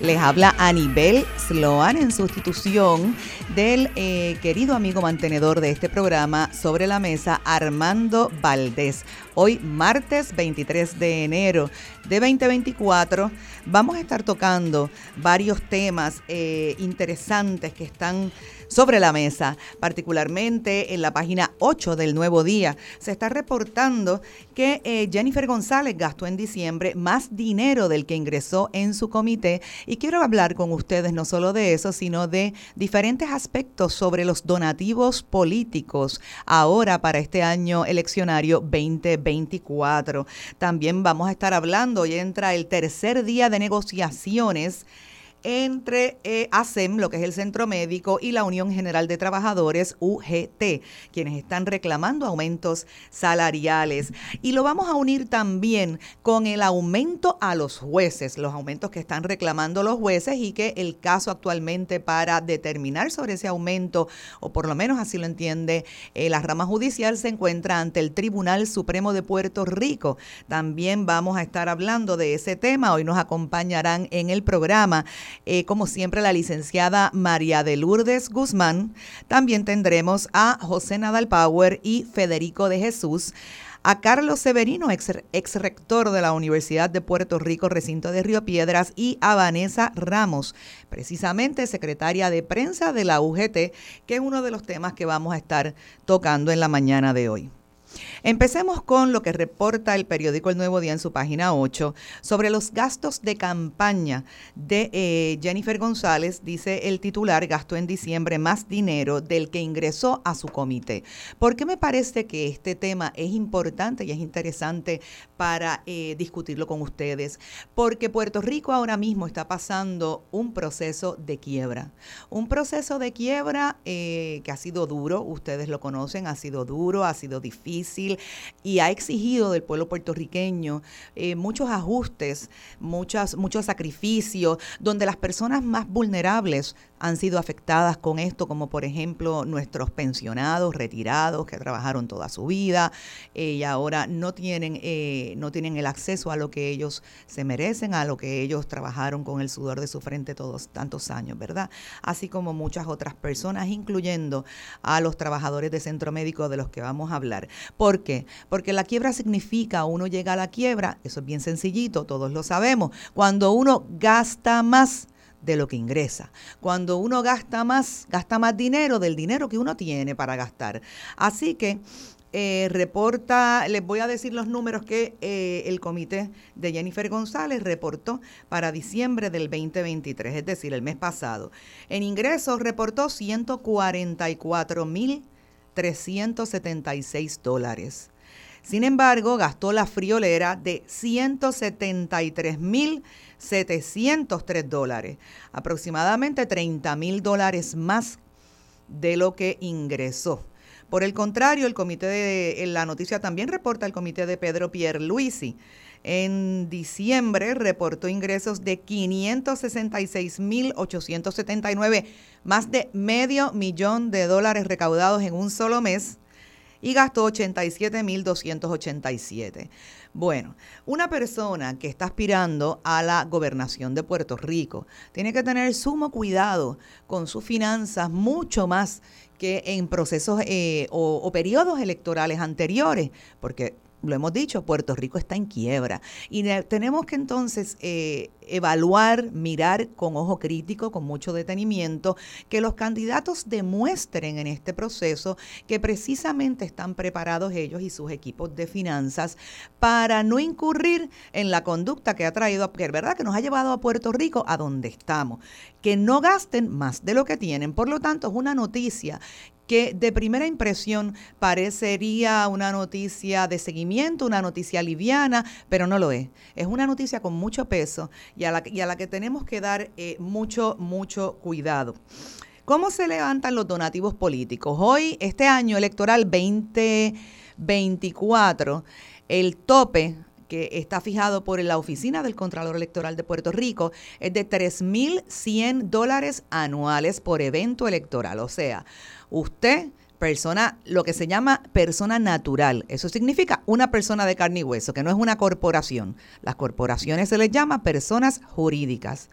Les habla Anibel Sloan en sustitución del eh, querido amigo mantenedor de este programa sobre la mesa, Armando Valdés. Hoy, martes 23 de enero de 2024, vamos a estar tocando varios temas eh, interesantes que están sobre la mesa, particularmente en la página 8 del Nuevo Día. Se está reportando que eh, Jennifer González gastó en diciembre más dinero del que ingresó en su comité y quiero hablar con ustedes no solo de eso, sino de diferentes aspectos sobre los donativos políticos ahora para este año eleccionario 2024. También vamos a estar hablando, hoy entra el tercer día de negociaciones entre eh, ASEM, lo que es el Centro Médico, y la Unión General de Trabajadores, UGT, quienes están reclamando aumentos salariales. Y lo vamos a unir también con el aumento a los jueces, los aumentos que están reclamando los jueces y que el caso actualmente para determinar sobre ese aumento, o por lo menos así lo entiende eh, la rama judicial, se encuentra ante el Tribunal Supremo de Puerto Rico. También vamos a estar hablando de ese tema. Hoy nos acompañarán en el programa eh, como siempre, la licenciada María de Lourdes Guzmán. También tendremos a José Nadal Power y Federico de Jesús a Carlos Severino, ex, rector de la Universidad de Puerto Rico, recinto de Río Piedras, y a Vanessa Ramos, precisamente secretaria de prensa de la UGT, que es uno de los temas que vamos a estar tocando en la mañana de hoy. Empecemos con lo que reporta el periódico El Nuevo Día en su página 8 sobre los gastos de campaña de eh, Jennifer González. Dice el titular, gastó en diciembre más dinero del que ingresó a su comité. ¿Por qué me parece que este tema es importante y es interesante para eh, discutirlo con ustedes? Porque Puerto Rico ahora mismo está pasando un proceso de quiebra. Un proceso de quiebra eh, que ha sido duro, ustedes lo conocen, ha sido duro, ha sido difícil y ha exigido del pueblo puertorriqueño eh, muchos ajustes, muchas, muchos sacrificios, donde las personas más vulnerables han sido afectadas con esto, como por ejemplo nuestros pensionados, retirados, que trabajaron toda su vida eh, y ahora no tienen, eh, no tienen el acceso a lo que ellos se merecen, a lo que ellos trabajaron con el sudor de su frente todos tantos años, ¿verdad? Así como muchas otras personas, incluyendo a los trabajadores de centro médico de los que vamos a hablar. ¿Por qué? Porque la quiebra significa, uno llega a la quiebra, eso es bien sencillito, todos lo sabemos, cuando uno gasta más de lo que ingresa. Cuando uno gasta más, gasta más dinero del dinero que uno tiene para gastar. Así que eh, reporta, les voy a decir los números que eh, el comité de Jennifer González reportó para diciembre del 2023, es decir, el mes pasado. En ingresos reportó 144 mil 376 dólares. Sin embargo, gastó la friolera de 173 mil 703 dólares, aproximadamente 30 mil dólares más de lo que ingresó. Por el contrario, el comité de la noticia también reporta el comité de Pedro Pierluisi. En diciembre reportó ingresos de 566.879, más de medio millón de dólares recaudados en un solo mes y gastó 87.287. Bueno, una persona que está aspirando a la gobernación de Puerto Rico tiene que tener sumo cuidado con sus finanzas, mucho más que en procesos eh, o, o periodos electorales anteriores, porque lo hemos dicho, Puerto Rico está en quiebra. Y tenemos que entonces eh, evaluar, mirar con ojo crítico, con mucho detenimiento, que los candidatos demuestren en este proceso que precisamente están preparados ellos y sus equipos de finanzas para no incurrir en la conducta que ha traído, que es verdad que nos ha llevado a Puerto Rico a donde estamos, que no gasten más de lo que tienen. Por lo tanto, es una noticia que de primera impresión parecería una noticia de seguimiento, una noticia liviana, pero no lo es. Es una noticia con mucho peso y a la, que tenemos que dar eh, mucho, mucho cuidado. ¿Cómo se levantan los donativos políticos? Hoy, este año electoral 2024, el tope que está fijado por la Oficina del Contralor Electoral de Puerto Rico es de 3.100 dólares anuales por evento electoral. O sea, usted persona, lo que se llama persona natural. Eso significa una persona de carne y hueso, que no es una corporación. Las corporaciones se les llama personas jurídicas.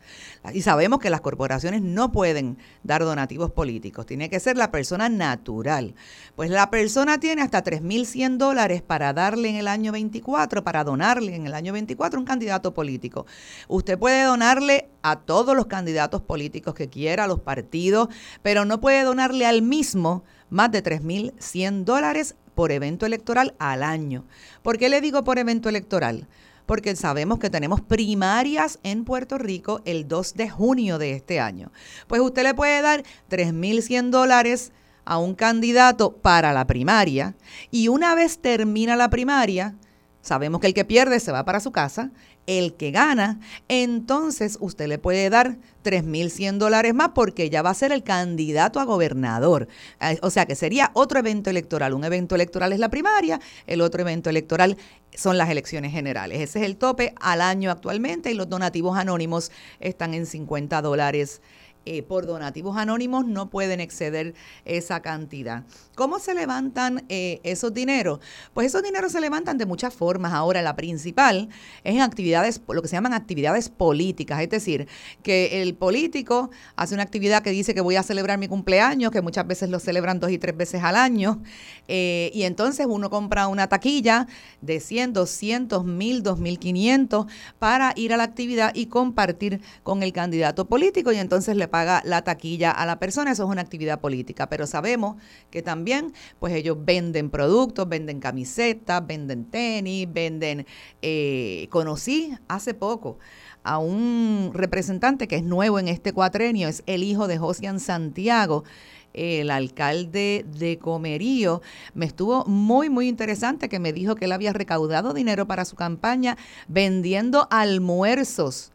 Y sabemos que las corporaciones no pueden dar donativos políticos. Tiene que ser la persona natural. Pues la persona tiene hasta 3.100 dólares para darle en el año 24, para donarle en el año 24 un candidato político. Usted puede donarle a todos los candidatos políticos que quiera, a los partidos, pero no puede donarle al mismo más de 3.100 dólares por evento electoral al año. ¿Por qué le digo por evento electoral? Porque sabemos que tenemos primarias en Puerto Rico el 2 de junio de este año. Pues usted le puede dar 3.100 dólares a un candidato para la primaria y una vez termina la primaria, sabemos que el que pierde se va para su casa el que gana, entonces usted le puede dar 3.100 dólares más porque ya va a ser el candidato a gobernador. Eh, o sea que sería otro evento electoral. Un evento electoral es la primaria, el otro evento electoral son las elecciones generales. Ese es el tope al año actualmente y los donativos anónimos están en 50 dólares eh, por donativos anónimos no pueden exceder esa cantidad. ¿Cómo se levantan eh, esos dineros? Pues esos dineros se levantan de muchas formas. Ahora, la principal es en actividades, lo que se llaman actividades políticas, es decir, que el político hace una actividad que dice que voy a celebrar mi cumpleaños, que muchas veces lo celebran dos y tres veces al año, eh, y entonces uno compra una taquilla de 100, 200, 1000, 2500 para ir a la actividad y compartir con el candidato político, y entonces le paga la taquilla a la persona, eso es una actividad política, pero sabemos que también pues ellos venden productos, venden camisetas, venden tenis, venden, eh, conocí hace poco a un representante que es nuevo en este cuatrenio, es el hijo de Josian Santiago, el alcalde de Comerío, me estuvo muy, muy interesante que me dijo que él había recaudado dinero para su campaña vendiendo almuerzos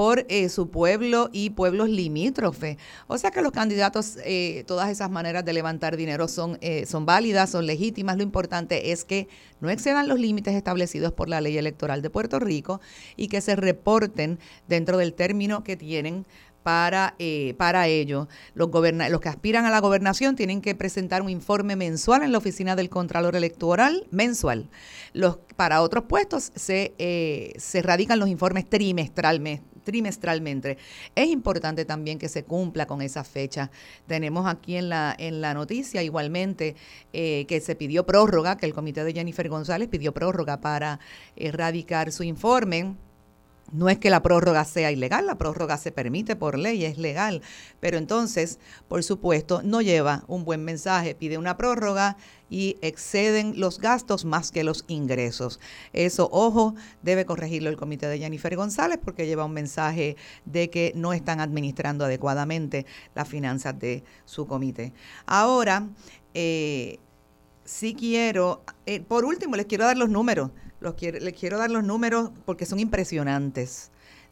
por eh, su pueblo y pueblos limítrofes. O sea que los candidatos, eh, todas esas maneras de levantar dinero son, eh, son válidas, son legítimas. Lo importante es que no excedan los límites establecidos por la ley electoral de Puerto Rico y que se reporten dentro del término que tienen para, para ello. Los, los que aspiran a la gobernación tienen que presentar un informe mensual en la oficina del Contralor Electoral, mensual. Los, para otros puestos se, se radican los informes trimestralmente trimestralmente. Es importante también que se cumpla con esa fecha. Tenemos aquí en la, en la noticia igualmente eh, que se pidió prórroga, que el comité de Jennifer González pidió prórroga para erradicar su informe no es que la prórroga sea ilegal, la prórroga se permite por ley, es legal, pero entonces, por supuesto, no lleva un buen mensaje, pide una prórroga y exceden los gastos más que los ingresos. Eso, ojo, debe corregirlo el comité de Jennifer González porque lleva un mensaje de que no están administrando adecuadamente las finanzas de su comité. Ahora, eh, sí quiero, eh, por último, les quiero dar los números les quiero dar los números porque son impresionantes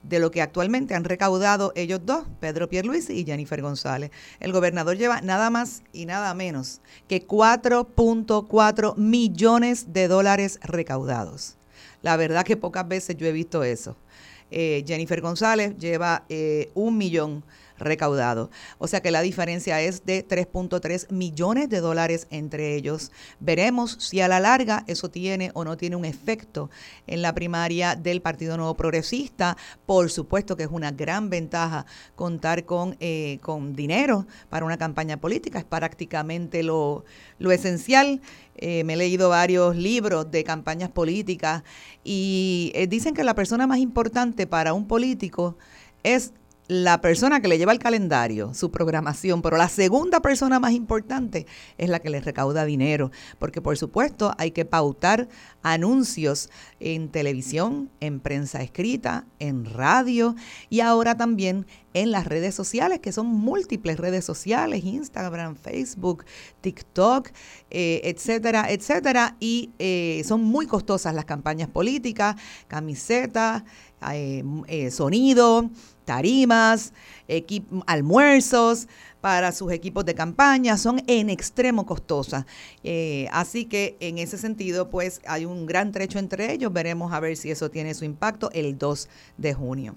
de lo que actualmente han recaudado ellos dos, Pedro Pierluisi y Jennifer González. El gobernador lleva nada más y nada menos que 4.4 millones de dólares recaudados. La verdad que pocas veces yo he visto eso. Eh, Jennifer González lleva eh, un millón recaudado. O sea que la diferencia es de 3.3 millones de dólares entre ellos. Veremos si a la larga eso tiene o no tiene un efecto en la primaria del Partido Nuevo Progresista. Por supuesto que es una gran ventaja contar con, eh, con dinero para una campaña política. Es prácticamente lo, lo esencial. Eh, me he leído varios libros de campañas políticas y eh, dicen que la persona más importante para un político es la persona que le lleva el calendario, su programación, pero la segunda persona más importante es la que le recauda dinero, porque por supuesto hay que pautar anuncios en televisión, en prensa escrita, en radio y ahora también en las redes sociales, que son múltiples redes sociales, Instagram, Facebook, TikTok, eh, etcétera, etcétera, y eh, son muy costosas las campañas políticas, camisetas, eh, sonido, tarimas, almuerzos para sus equipos de campaña, son en extremo costosas. así que en ese sentido, pues hay un gran trecho entre ellos. Veremos a ver si eso tiene su impacto el 2 de junio.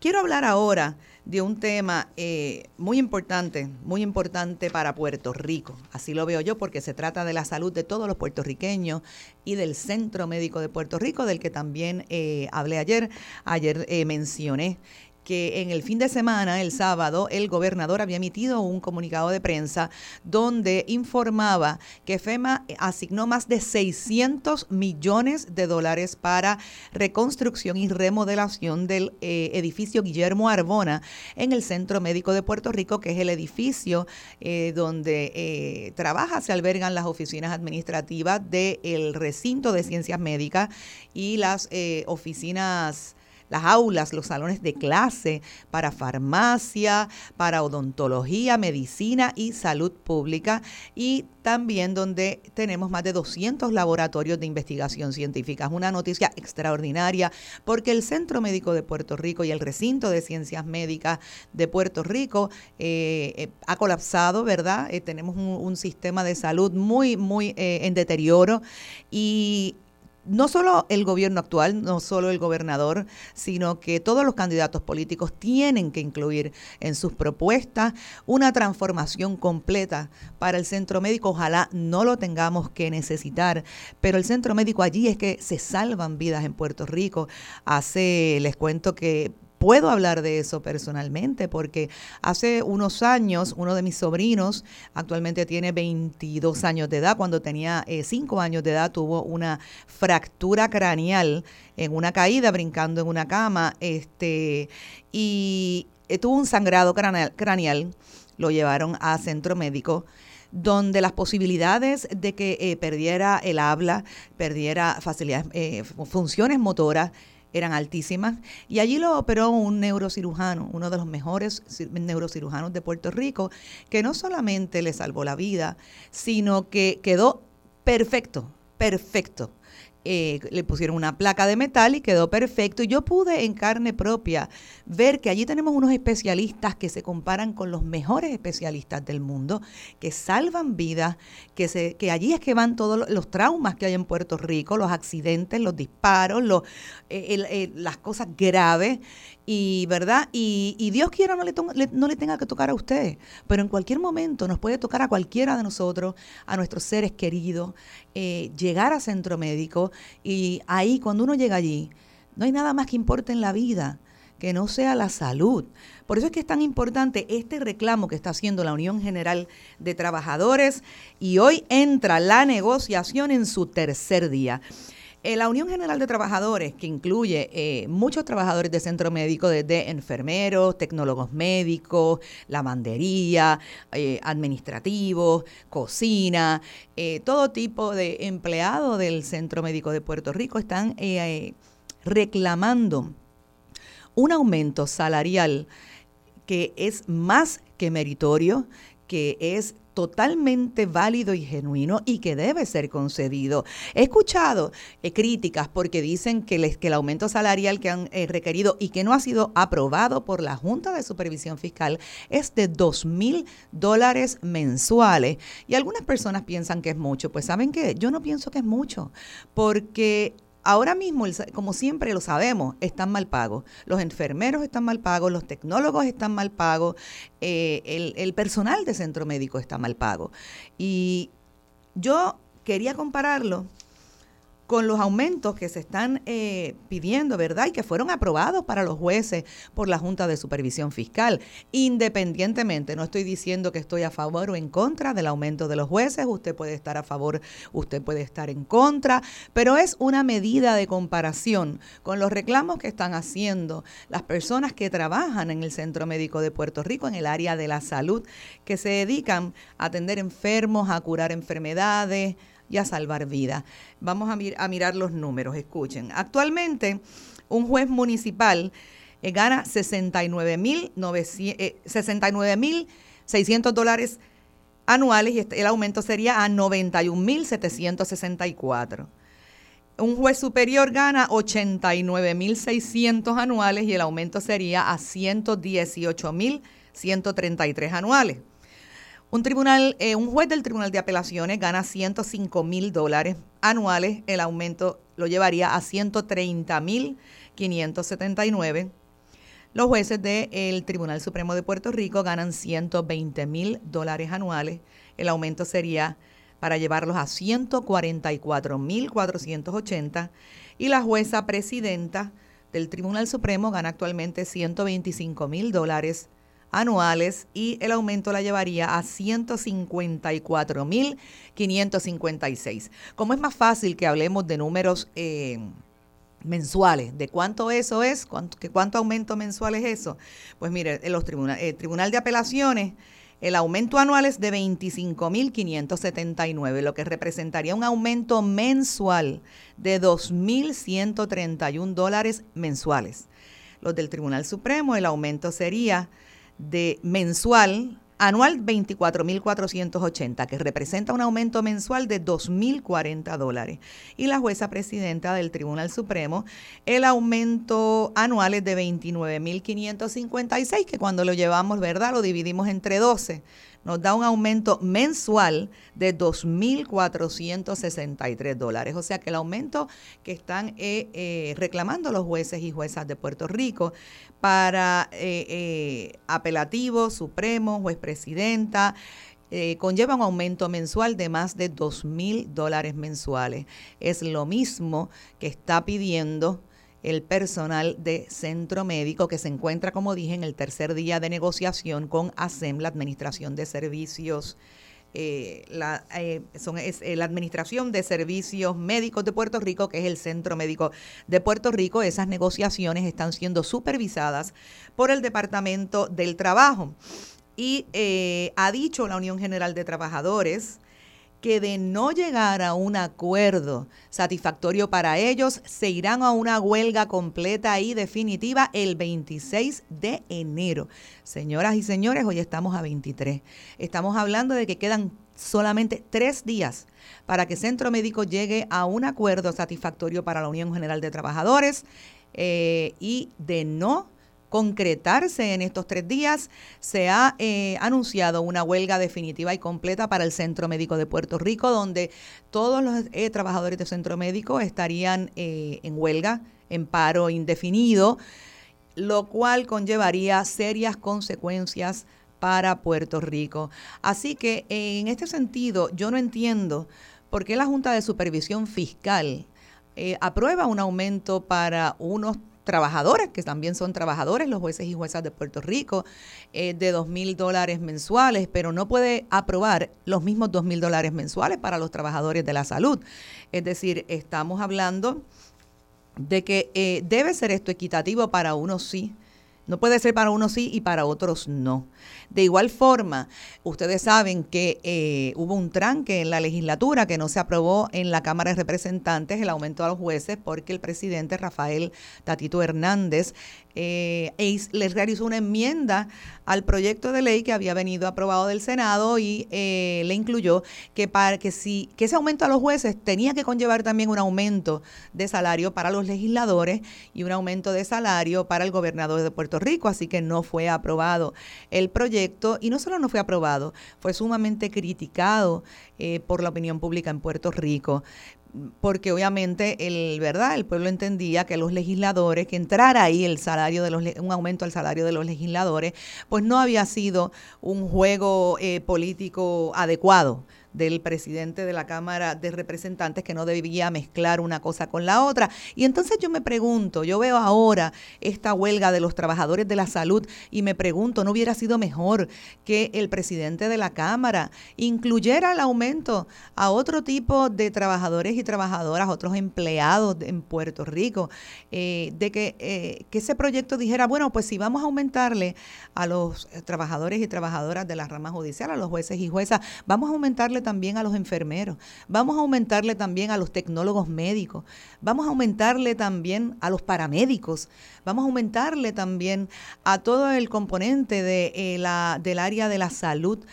Quiero hablar ahora de un tema eh, muy importante, muy importante para Puerto Rico. Así lo veo yo porque se trata de la salud de todos los puertorriqueños y del Centro Médico de Puerto Rico, del que también eh, hablé ayer. Ayer eh, mencioné que en el fin de semana, el sábado, el gobernador había emitido un comunicado de prensa donde informaba que FEMA asignó más de 600 millones de dólares para reconstrucción y remodelación del eh, edificio Guillermo Arbona en el Centro Médico de Puerto Rico, que es el edificio eh, donde eh, trabaja, se albergan las oficinas administrativas del recinto de ciencias médicas y las oficinas las aulas, los salones de clase para farmacia, para odontología, medicina y salud pública y también donde tenemos más de 200 laboratorios de investigación científica. Es una noticia extraordinaria porque el Centro Médico de Puerto Rico y el Recinto de Ciencias Médicas de Puerto Rico eh, eh, ha colapsado, ¿verdad? Eh, tenemos un, sistema de salud muy, muy en deterioro y no solo el gobierno actual, no solo el gobernador, sino que todos los candidatos políticos tienen que incluir en sus propuestas una transformación completa para el centro médico. Ojalá no lo tengamos que necesitar, pero el centro médico allí es que se salvan vidas en Puerto Rico. Hace, les cuento que puedo hablar de eso personalmente porque hace unos años uno de mis sobrinos, actualmente tiene 22 años de edad, cuando tenía 5 eh, años de edad tuvo una fractura craneal en una caída brincando en una cama este, y eh, tuvo un sangrado craneal, lo llevaron a centro médico donde las posibilidades de que eh, perdiera el habla, perdiera facilidades, funciones motoras, eran altísimas. Y allí lo operó un neurocirujano, uno de los mejores neurocirujanos de Puerto Rico, que no solamente le salvó la vida, sino que quedó perfecto, perfecto. Eh, le pusieron una placa de metal y quedó perfecto. Y yo pude en carne propia ver que allí tenemos unos especialistas que se comparan con los mejores especialistas del mundo, que salvan vidas, que, se, que allí es que van todos los, traumas que hay en Puerto Rico, los accidentes, los disparos, los, eh, las cosas graves y verdad y, Dios quiera no le, no le tenga que tocar a usted pero en cualquier momento nos puede tocar a cualquiera de nosotros a nuestros seres queridos eh, llegar a centro médico y ahí cuando uno llega allí no hay nada más que importe en la vida que no sea la salud. Por eso es que es tan importante este reclamo que está haciendo la Unión General de Trabajadores y hoy entra la negociación en su tercer día. Eh, la Unión General de Trabajadores, que incluye eh, muchos trabajadores de centro médico, desde enfermeros, tecnólogos médicos, lavandería, eh, administrativos, cocina, todo tipo de empleados del Centro Médico de Puerto Rico están reclamando un aumento salarial que es más que meritorio, que es totalmente válido y genuino y que debe ser concedido. He escuchado eh, críticas porque dicen que, les, que, el aumento salarial que han eh, requerido y que no ha sido aprobado por la Junta de Supervisión Fiscal es de dos mil dólares mensuales. Y algunas personas piensan que es mucho. Pues saben que yo no pienso que es mucho porque Ahora mismo, como siempre lo sabemos, están mal pagos. Los enfermeros están mal pagos, los tecnólogos están mal pagos, eh, el, el personal de centro médico está mal pago. Y yo quería compararlo con los aumentos que se están eh, pidiendo, ¿verdad? Y que fueron aprobados para los jueces por la Junta de Supervisión Fiscal. Independientemente, no estoy diciendo que estoy a favor o en contra del aumento de los jueces, usted puede estar a favor, usted puede estar en contra, pero es una medida de comparación con los reclamos que están haciendo las personas que trabajan en el Centro Médico de Puerto Rico, en el área de la salud, que se dedican a atender enfermos, a curar enfermedades, y a salvar vidas. Vamos a, mirar los números, escuchen. Actualmente, un juez municipal eh, gana 69 mil 600 eh, dólares anuales y este, el aumento sería a 91 mil 764. un juez superior gana 89.600 anuales y el aumento sería a 118.133 anuales. Eh, un juez del Tribunal de Apelaciones gana 105 mil dólares anuales, el aumento lo llevaría a 130 mil 579. Los jueces del Tribunal Supremo de Puerto Rico ganan 120 mil dólares anuales, el aumento sería para llevarlos a 144 mil 480 y la jueza presidenta del Tribunal Supremo gana actualmente 125 mil dólares anuales y el aumento la llevaría a 154.556. Como es más fácil que hablemos de números eh, mensuales, de cuánto eso es, cuánto, que cuánto aumento mensual es eso, pues mire, en los tribunales, el Tribunal de Apelaciones el aumento anual es de 25.579, lo que representaría un aumento mensual de 2.131 dólares mensuales. Los del Tribunal Supremo, el aumento sería de mensual, anual 24.480, que representa un aumento mensual de 2.040 dólares. Y la jueza presidenta del Tribunal Supremo, el aumento anual es de 29.556, que cuando lo llevamos, ¿verdad? Lo dividimos entre 12 nos da un aumento mensual de 2.463 dólares. O sea que el aumento que están eh, eh, reclamando los jueces y juezas de Puerto Rico para eh, apelativo, supremo, juez presidenta, conlleva un aumento mensual de más de 2.000 dólares mensuales. Es lo mismo que está pidiendo el personal de centro médico que se encuentra, como dije, en el tercer día de negociación con ASEM, la Administración de Servicios. Eh, eh, son, es, eh, la Administración de Servicios Médicos de Puerto Rico, que es el Centro Médico de Puerto Rico. Esas negociaciones están siendo supervisadas por el Departamento del Trabajo. Y ha dicho la Unión General de Trabajadores que de no llegar a un acuerdo satisfactorio para ellos, se irán a una huelga completa y definitiva el 26 de enero. Señoras y señores, hoy estamos a 23. Estamos hablando de que quedan solamente tres días para que Centro Médico llegue a un acuerdo satisfactorio para la Unión General de Trabajadores eh, y de no concretarse en estos tres días, se ha eh, anunciado una huelga definitiva y completa para el Centro Médico de Puerto Rico, donde todos los eh, trabajadores del Centro Médico estarían eh, en huelga, en paro indefinido, lo cual conllevaría serias consecuencias para Puerto Rico. Así que en este sentido, yo no entiendo por qué la Junta de Supervisión Fiscal aprueba un aumento para unos trabajadores, que también son trabajadores, los jueces y juezas de Puerto Rico, eh, de dos mil dólares mensuales, pero no puede aprobar los mismos dos mil dólares mensuales para los trabajadores de la salud. Es decir, estamos hablando de que eh, debe ser esto equitativo para unos sí, no puede ser para unos sí y para otros no. De igual forma, ustedes saben que eh, hubo un tranque en la legislatura que no se aprobó en la Cámara de Representantes el aumento a los jueces porque el presidente Rafael Tatito Hernández eh, les realizó una enmienda al proyecto de ley que había venido aprobado del Senado y eh, le incluyó que para que si que ese aumento a los jueces tenía que conllevar también un aumento de salario para los legisladores y un aumento de salario para el gobernador de Puerto Rico, así que no fue aprobado el proyecto. Y no solo no fue aprobado, fue sumamente criticado eh, por la opinión pública en Puerto Rico porque obviamente el verdad el pueblo entendía que los legisladores que entrara ahí el salario de los un aumento al salario de los legisladores pues no había sido un juego eh, político adecuado del presidente de la Cámara de Representantes que no debía mezclar una cosa con la otra. Y entonces yo me pregunto, yo veo ahora esta huelga de los trabajadores de la salud y me pregunto, ¿no hubiera sido mejor que el presidente de la Cámara incluyera el aumento a otro tipo de trabajadores y trabajadoras, otros empleados en Puerto Rico, eh, de que, eh, que ese proyecto dijera, bueno, pues si vamos a aumentarle a los trabajadores y trabajadoras de la rama judicial, a los jueces y juezas, vamos a aumentarle también a los enfermeros, vamos a aumentarle también a los tecnólogos médicos, vamos a aumentarle también a los paramédicos, vamos a aumentarle también a todo el componente de, eh, la, del área de la salud,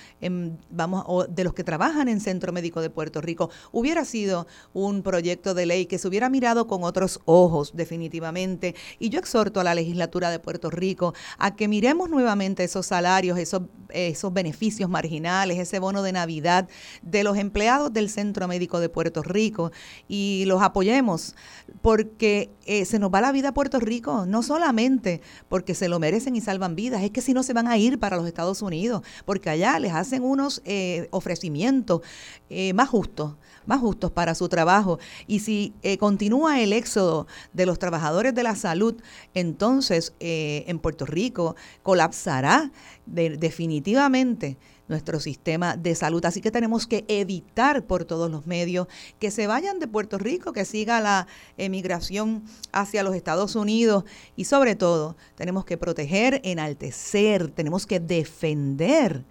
vamos, o de los que trabajan en Centro Médico de Puerto Rico. Hubiera sido un proyecto de ley que se hubiera mirado con otros ojos, definitivamente. Y yo exhorto a la legislatura de Puerto Rico a que miremos nuevamente esos salarios, esos, esos beneficios marginales, ese bono de Navidad de los empleados del Centro Médico de Puerto Rico y los apoyemos porque eh, se nos va la vida a Puerto Rico, no solamente porque se lo merecen y salvan vidas, es que si no se van a ir para los Estados Unidos, porque allá les hacen unos eh, ofrecimientos eh, más justos más justos para su trabajo. Y si continúa el éxodo de los trabajadores de la salud, entonces en Puerto Rico colapsará definitivamente nuestro sistema de salud. Así que tenemos que evitar por todos los medios que se vayan de Puerto Rico, que siga la emigración hacia los Estados Unidos y sobre todo tenemos que proteger, enaltecer, tenemos que defender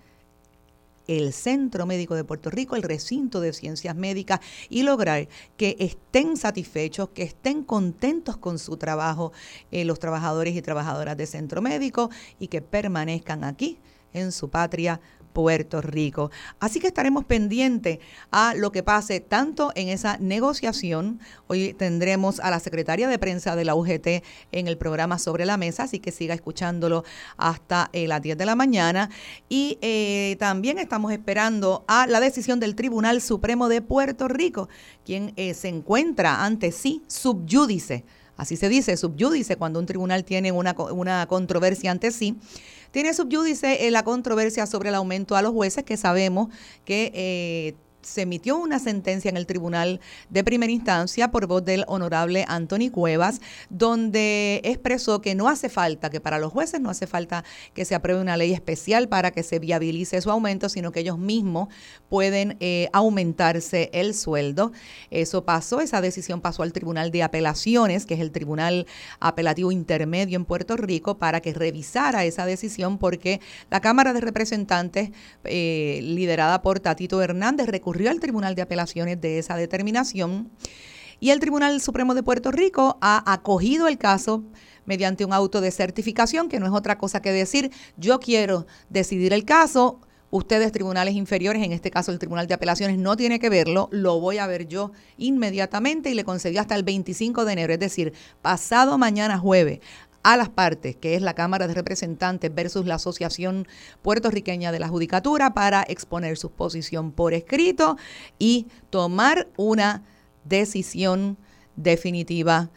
el Centro Médico de Puerto Rico, el recinto de ciencias médicas y lograr que estén satisfechos, que estén contentos con su trabajo eh, los trabajadores y trabajadoras de Centro Médico y que permanezcan aquí en su patria Puerto Rico. Así que estaremos pendientes a lo que pase tanto en esa negociación. Hoy tendremos a la secretaria de prensa de la UGT en el programa Sobre la Mesa, así que siga escuchándolo hasta eh, las 10 de la mañana. Y eh, también estamos esperando a la decisión del Tribunal Supremo de Puerto Rico, quien eh, se encuentra ante sí subyúdice. Así se dice, subyúdice cuando un tribunal tiene una, una controversia ante sí tiene subyúdice en la controversia sobre el aumento a los jueces, que sabemos que eh, se emitió una sentencia en el Tribunal de Primera Instancia por voz del honorable Anthony Cuevas, donde expresó que no hace falta, que para los jueces no hace falta que se apruebe una ley especial para que se viabilice su aumento, sino que ellos mismos pueden eh, aumentarse el sueldo. Eso pasó, esa decisión pasó al Tribunal de Apelaciones, que es el Tribunal Apelativo Intermedio en Puerto Rico, para que revisara esa decisión porque la Cámara de Representantes, eh, liderada por Tatito Hernández, recurrió al Tribunal de Apelaciones de esa determinación y el Tribunal Supremo de Puerto Rico ha acogido el caso mediante un auto de certificación, que no es otra cosa que decir, yo quiero decidir el caso, ustedes tribunales inferiores, en este caso el Tribunal de Apelaciones, no tiene que verlo, lo voy a ver yo inmediatamente y le concedió hasta el 25 de enero, es decir, pasado mañana jueves a las partes, que es la Cámara de Representantes versus la Asociación Puertorriqueña de la Judicatura, para exponer su posición por escrito y tomar una decisión definitiva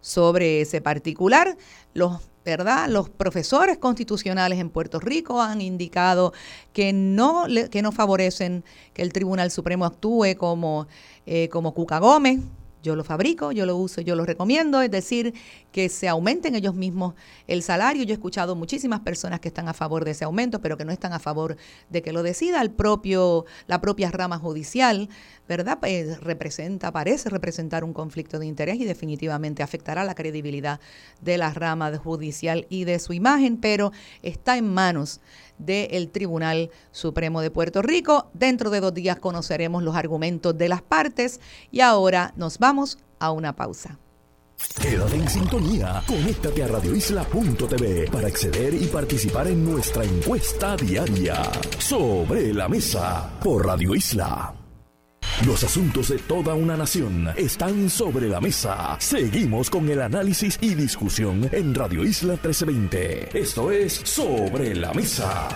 sobre ese particular. Los ¿verdad? Los profesores constitucionales en Puerto Rico han indicado que no, que no favorecen que el Tribunal Supremo actúe como, eh, como Cuca Gómez, yo lo fabrico, yo lo uso, yo lo recomiendo, es decir, que se aumenten ellos mismos el salario. Yo he escuchado muchísimas personas que están a favor de ese aumento, pero que no están a favor de que lo decida el propio, la propia rama judicial, ¿verdad? Pues representa, parece representar un conflicto de interés y definitivamente afectará la credibilidad de la rama judicial y de su imagen, pero está en manos del Tribunal Supremo de Puerto Rico. Dentro de dos días conoceremos los argumentos de las partes y ahora nos vamos a una pausa. Quédate en sintonía, conéctate a radioisla.tv para acceder y participar en nuestra encuesta diaria sobre la mesa por Radio Isla. Los asuntos de toda una nación están sobre la mesa. Seguimos con el análisis y discusión en Radio Isla 1320. Esto es Sobre la Mesa.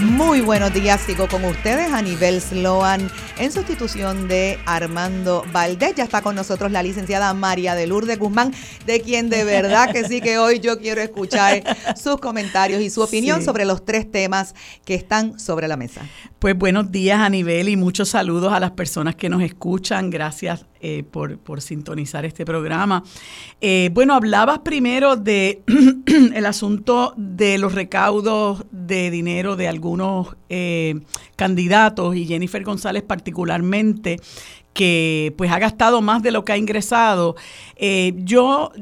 Muy buenos días, sigo con ustedes a nivel Sloan en sustitución de Armando Valdés. Ya está con nosotros la licenciada María de Lourdes Guzmán, de quien de verdad que sí que hoy yo quiero escuchar sus comentarios y su opinión sobre los tres temas que están sobre la mesa. Pues buenos días a nivel y muchos saludos a las personas que nos escuchan. Gracias eh, por, por, sintonizar este programa. Eh, bueno, hablabas primero de el asunto de los recaudos de dinero de algunos eh, candidatos y Jennifer González particularmente que pues ha gastado más de lo que ha ingresado. yo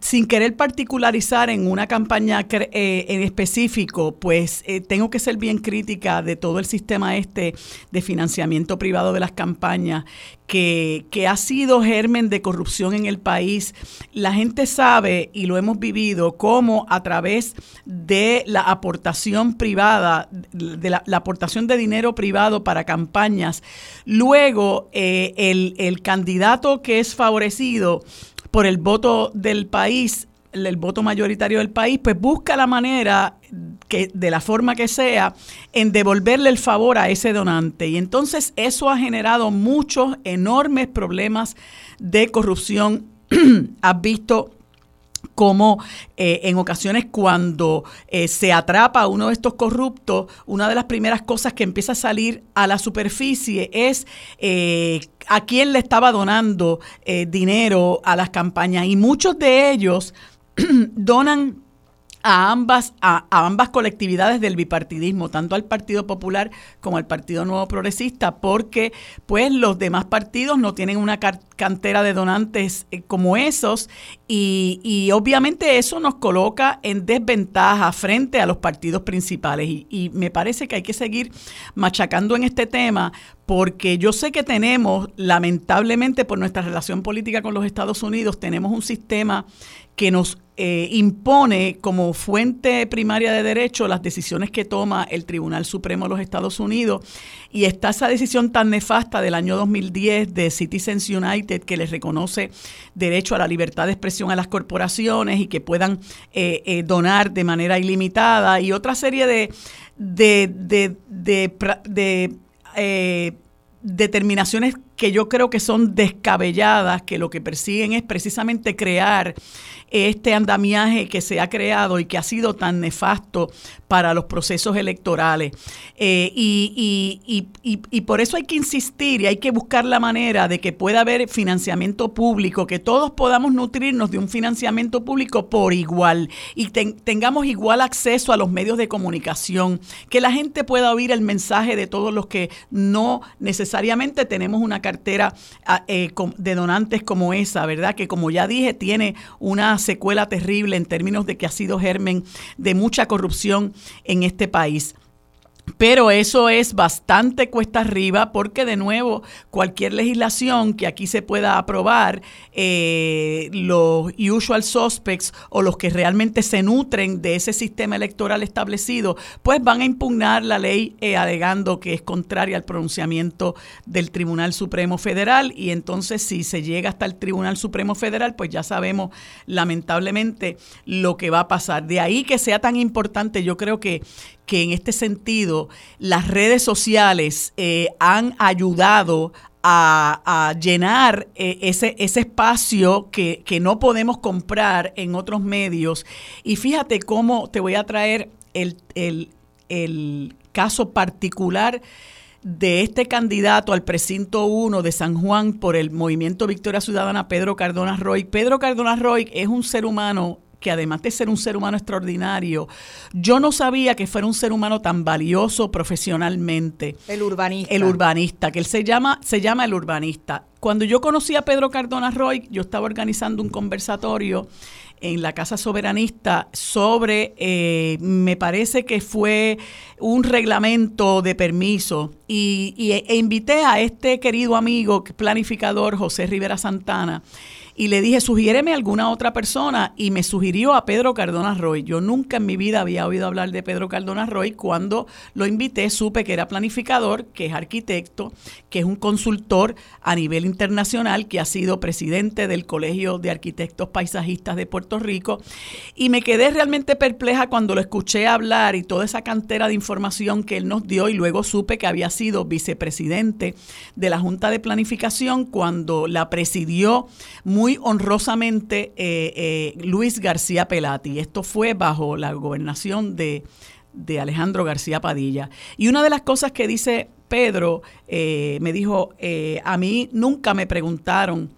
sin querer particularizar en una campaña eh, en específico, pues eh, tengo que ser bien crítica de todo el sistema este de financiamiento privado de las campañas, que, que, ha sido germen de corrupción en el país. La gente sabe, y lo hemos vivido, cómo a través de la aportación privada, de la, aportación de dinero privado para campañas, luego eh, el, el candidato que es favorecido por el voto del país, el, voto mayoritario del país, pues busca la manera que de la forma que sea en devolverle el favor a ese donante y entonces eso ha generado muchos enormes problemas de corrupción. Has visto como eh, en ocasiones cuando eh, se atrapa a uno de estos corruptos, una de las primeras cosas que empieza a salir a la superficie es eh, a quién le estaba donando dinero a las campañas. Y muchos de ellos donan a ambas, a, ambas colectividades del bipartidismo, tanto al Partido Popular como al Partido Nuevo Progresista, porque pues los demás partidos no tienen una cantera de donantes eh, como esos y, obviamente eso nos coloca en desventaja frente a los partidos principales y me parece que hay que seguir machacando en este tema porque yo sé que tenemos, lamentablemente por nuestra relación política con los Estados Unidos, tenemos un sistema que nos eh, impone como fuente primaria de derecho las decisiones que toma el Tribunal Supremo de los Estados Unidos. Y está esa decisión tan nefasta del año 2010 de Citizens United que les reconoce derecho a la libertad de expresión a las corporaciones y que puedan eh, eh, donar de manera ilimitada y otra serie de, de, de, de determinaciones que yo creo que son descabelladas, que lo que persiguen es precisamente crear este andamiaje que se ha creado y que ha sido tan nefasto para los procesos electorales. Eh, y, y, por eso hay que insistir y hay que buscar la manera de que pueda haber financiamiento público, que todos podamos nutrirnos de un financiamiento público por igual y tengamos igual acceso a los medios de comunicación, que la gente pueda oír el mensaje de todos los que no necesariamente tenemos una cartera ah, eh, de donantes como esa, ¿verdad? Que como ya dije, tiene una secuela terrible en términos de que ha sido germen de mucha corrupción en este país. Pero eso es bastante cuesta arriba porque de nuevo cualquier legislación que aquí se pueda aprobar, eh, los usual suspects o los que realmente se nutren de ese sistema electoral establecido, pues van a impugnar la ley eh, alegando que es contraria al pronunciamiento del Tribunal Supremo Federal y entonces si se llega hasta el Tribunal Supremo Federal, pues ya sabemos lamentablemente lo que va a pasar. De ahí que sea tan importante, yo creo que, que en este sentido las redes sociales eh, han ayudado a, llenar eh, ese, ese espacio que, no podemos comprar en otros medios. Y fíjate cómo te voy a traer el, el caso particular de este candidato al precinto 1 de San Juan por el Movimiento Victoria Ciudadana, Pedro Cardona Roy. Pedro Cardona Roy es un ser humano que además de ser un ser humano extraordinario, yo no sabía que fuera un ser humano tan valioso profesionalmente. El urbanista. El urbanista, que él se llama, se llama el urbanista. Cuando yo conocí a Pedro Cardona Roy, yo estaba organizando un conversatorio en la Casa Soberanista sobre, eh, me parece que fue un reglamento de permiso y, e invité a este querido amigo planificador José Rivera Santana y le dije, sugiéreme alguna otra persona y me sugirió a Pedro Cardona Roy. Yo nunca en mi vida había oído hablar de Pedro Cardona Roy. Cuando lo invité supe que era planificador, que es arquitecto, que es un consultor a nivel internacional, que ha sido presidente del Colegio de Arquitectos Paisajistas de Puerto Rico. Y me quedé realmente perpleja cuando lo escuché hablar y toda esa cantera de información que él nos dio y luego supe que había sido vicepresidente de la Junta de Planificación cuando la presidió muy honrosamente eh, eh, Luis García Pelati. Esto fue bajo la gobernación de, Alejandro García Padilla. Y una de las cosas que dice Pedro, eh, me dijo, a mí nunca me preguntaron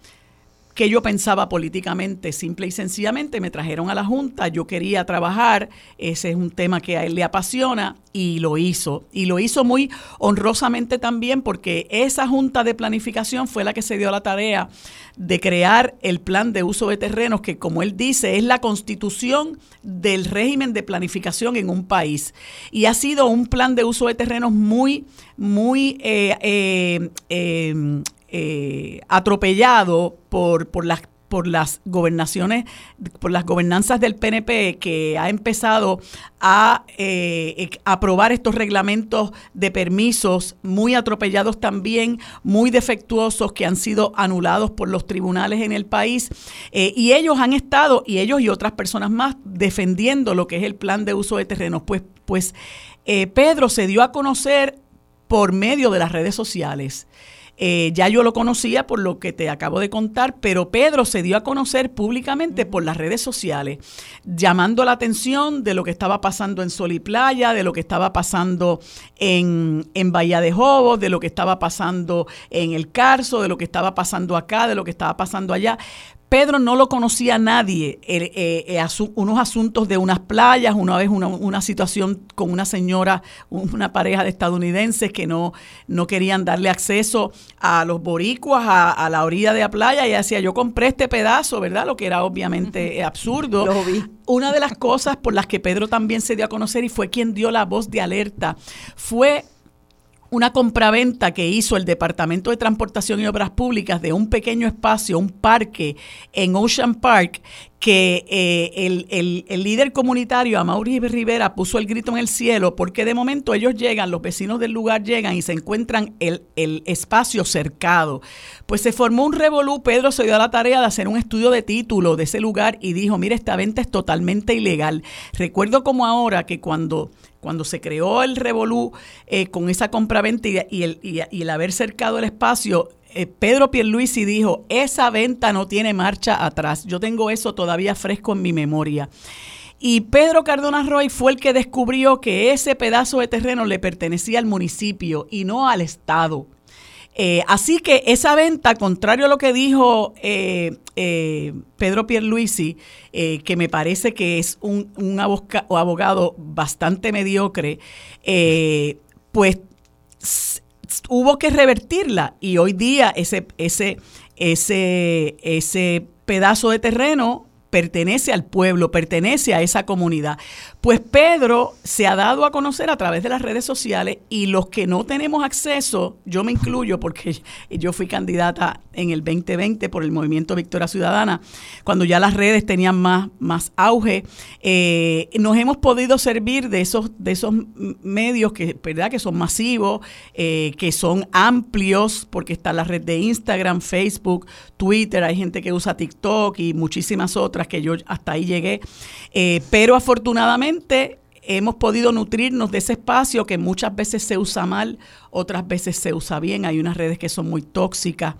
que yo pensaba políticamente, simple y sencillamente me trajeron a la Junta, yo quería trabajar, ese es un tema que a él le apasiona y lo hizo. Y lo hizo muy honrosamente también porque esa Junta de Planificación fue la que se dio la tarea de crear el plan de uso de terrenos, que como él dice, es la constitución del régimen de planificación en un país. Y ha sido un plan de uso de terrenos muy, muy... Eh, eh, eh, eh, atropellado por, por las por las gobernaciones, por las gobernanzas del PNP que ha empezado a eh, aprobar estos reglamentos de permisos muy atropellados también, muy defectuosos que han sido anulados por los tribunales en el país. Eh, y ellos han estado, y ellos y otras personas más, defendiendo lo que es el plan de uso de terrenos. Pues, pues Pedro se dio a conocer por medio de las redes sociales. Eh, ya yo lo conocía por lo que te acabo de contar, pero Pedro se dio a conocer públicamente por las redes sociales, llamando la atención de lo que estaba pasando en Sol y Playa, de lo que estaba pasando en, en Bahía de Jobos, de lo que estaba pasando en El Carso, de lo que estaba pasando acá, de lo que estaba pasando allá. Pedro no lo conocía nadie, eh, eh, unos asuntos de unas playas, una vez una, situación con una señora, una pareja de estadounidenses que no, no querían darle acceso a los boricuas a, la orilla de la playa y decía, yo compré este pedazo, ¿verdad? Lo que era obviamente absurdo. Lo vi. Una de las cosas por las que Pedro también se dio a conocer y fue quien dio la voz de alerta fue una compraventa que hizo el Departamento de Transportación y Obras Públicas de un pequeño espacio, un parque en Ocean Park, que eh, el, el, líder comunitario, Amaury Rivera, puso el grito en el cielo porque de momento ellos llegan, los vecinos del lugar llegan y se encuentran el, el espacio cercado. Pues se formó un revolú, Pedro se dio a la tarea de hacer un estudio de título de ese lugar y dijo, mire, esta venta es totalmente ilegal. Recuerdo como ahora que cuando cuando se creó el Revolú eh, con esa compraventa y, y, el, haber cercado el espacio, eh, Pedro Pierluisi dijo, esa venta no tiene marcha atrás. Yo tengo eso todavía fresco en mi memoria. Y Pedro Cardona Roy fue el que descubrió que ese pedazo de terreno le pertenecía al municipio y no al Estado. Eh, así que esa venta, contrario a lo que dijo eh, Pedro Pierluisi, que me parece que es un, un abogado bastante mediocre, pues hubo que revertirla. Y hoy día ese, ese, ese, ese pedazo de terreno pertenece al pueblo, pertenece a esa comunidad. Pues Pedro se ha dado a conocer a través de las redes sociales y los que no tenemos acceso, yo me incluyo porque yo fui candidata en el 2020 por el movimiento Victoria Ciudadana, cuando ya las redes tenían más, más auge, eh, nos hemos podido servir de esos, de esos medios que, ¿verdad? que son masivos, eh, que son amplios, porque está la red de Instagram, Facebook, Twitter, hay gente que usa TikTok y muchísimas otras que yo hasta ahí llegué. Eh, pero afortunadamente hemos podido nutrirnos de ese espacio que muchas veces se usa mal, otras veces se usa bien, hay unas redes que son muy tóxicas,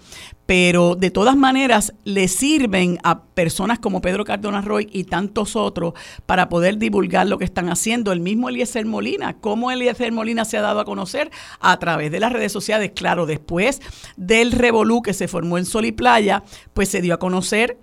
pero de todas maneras le sirven a personas como Pedro Cardona Roy y tantos otros para poder divulgar lo que están haciendo. El mismo Eliezer Molina, ¿cómo Eliezer Molina se ha dado a conocer? A través de las redes sociales, claro, después del revolú que se formó en Sol y Playa, pues se dio a conocer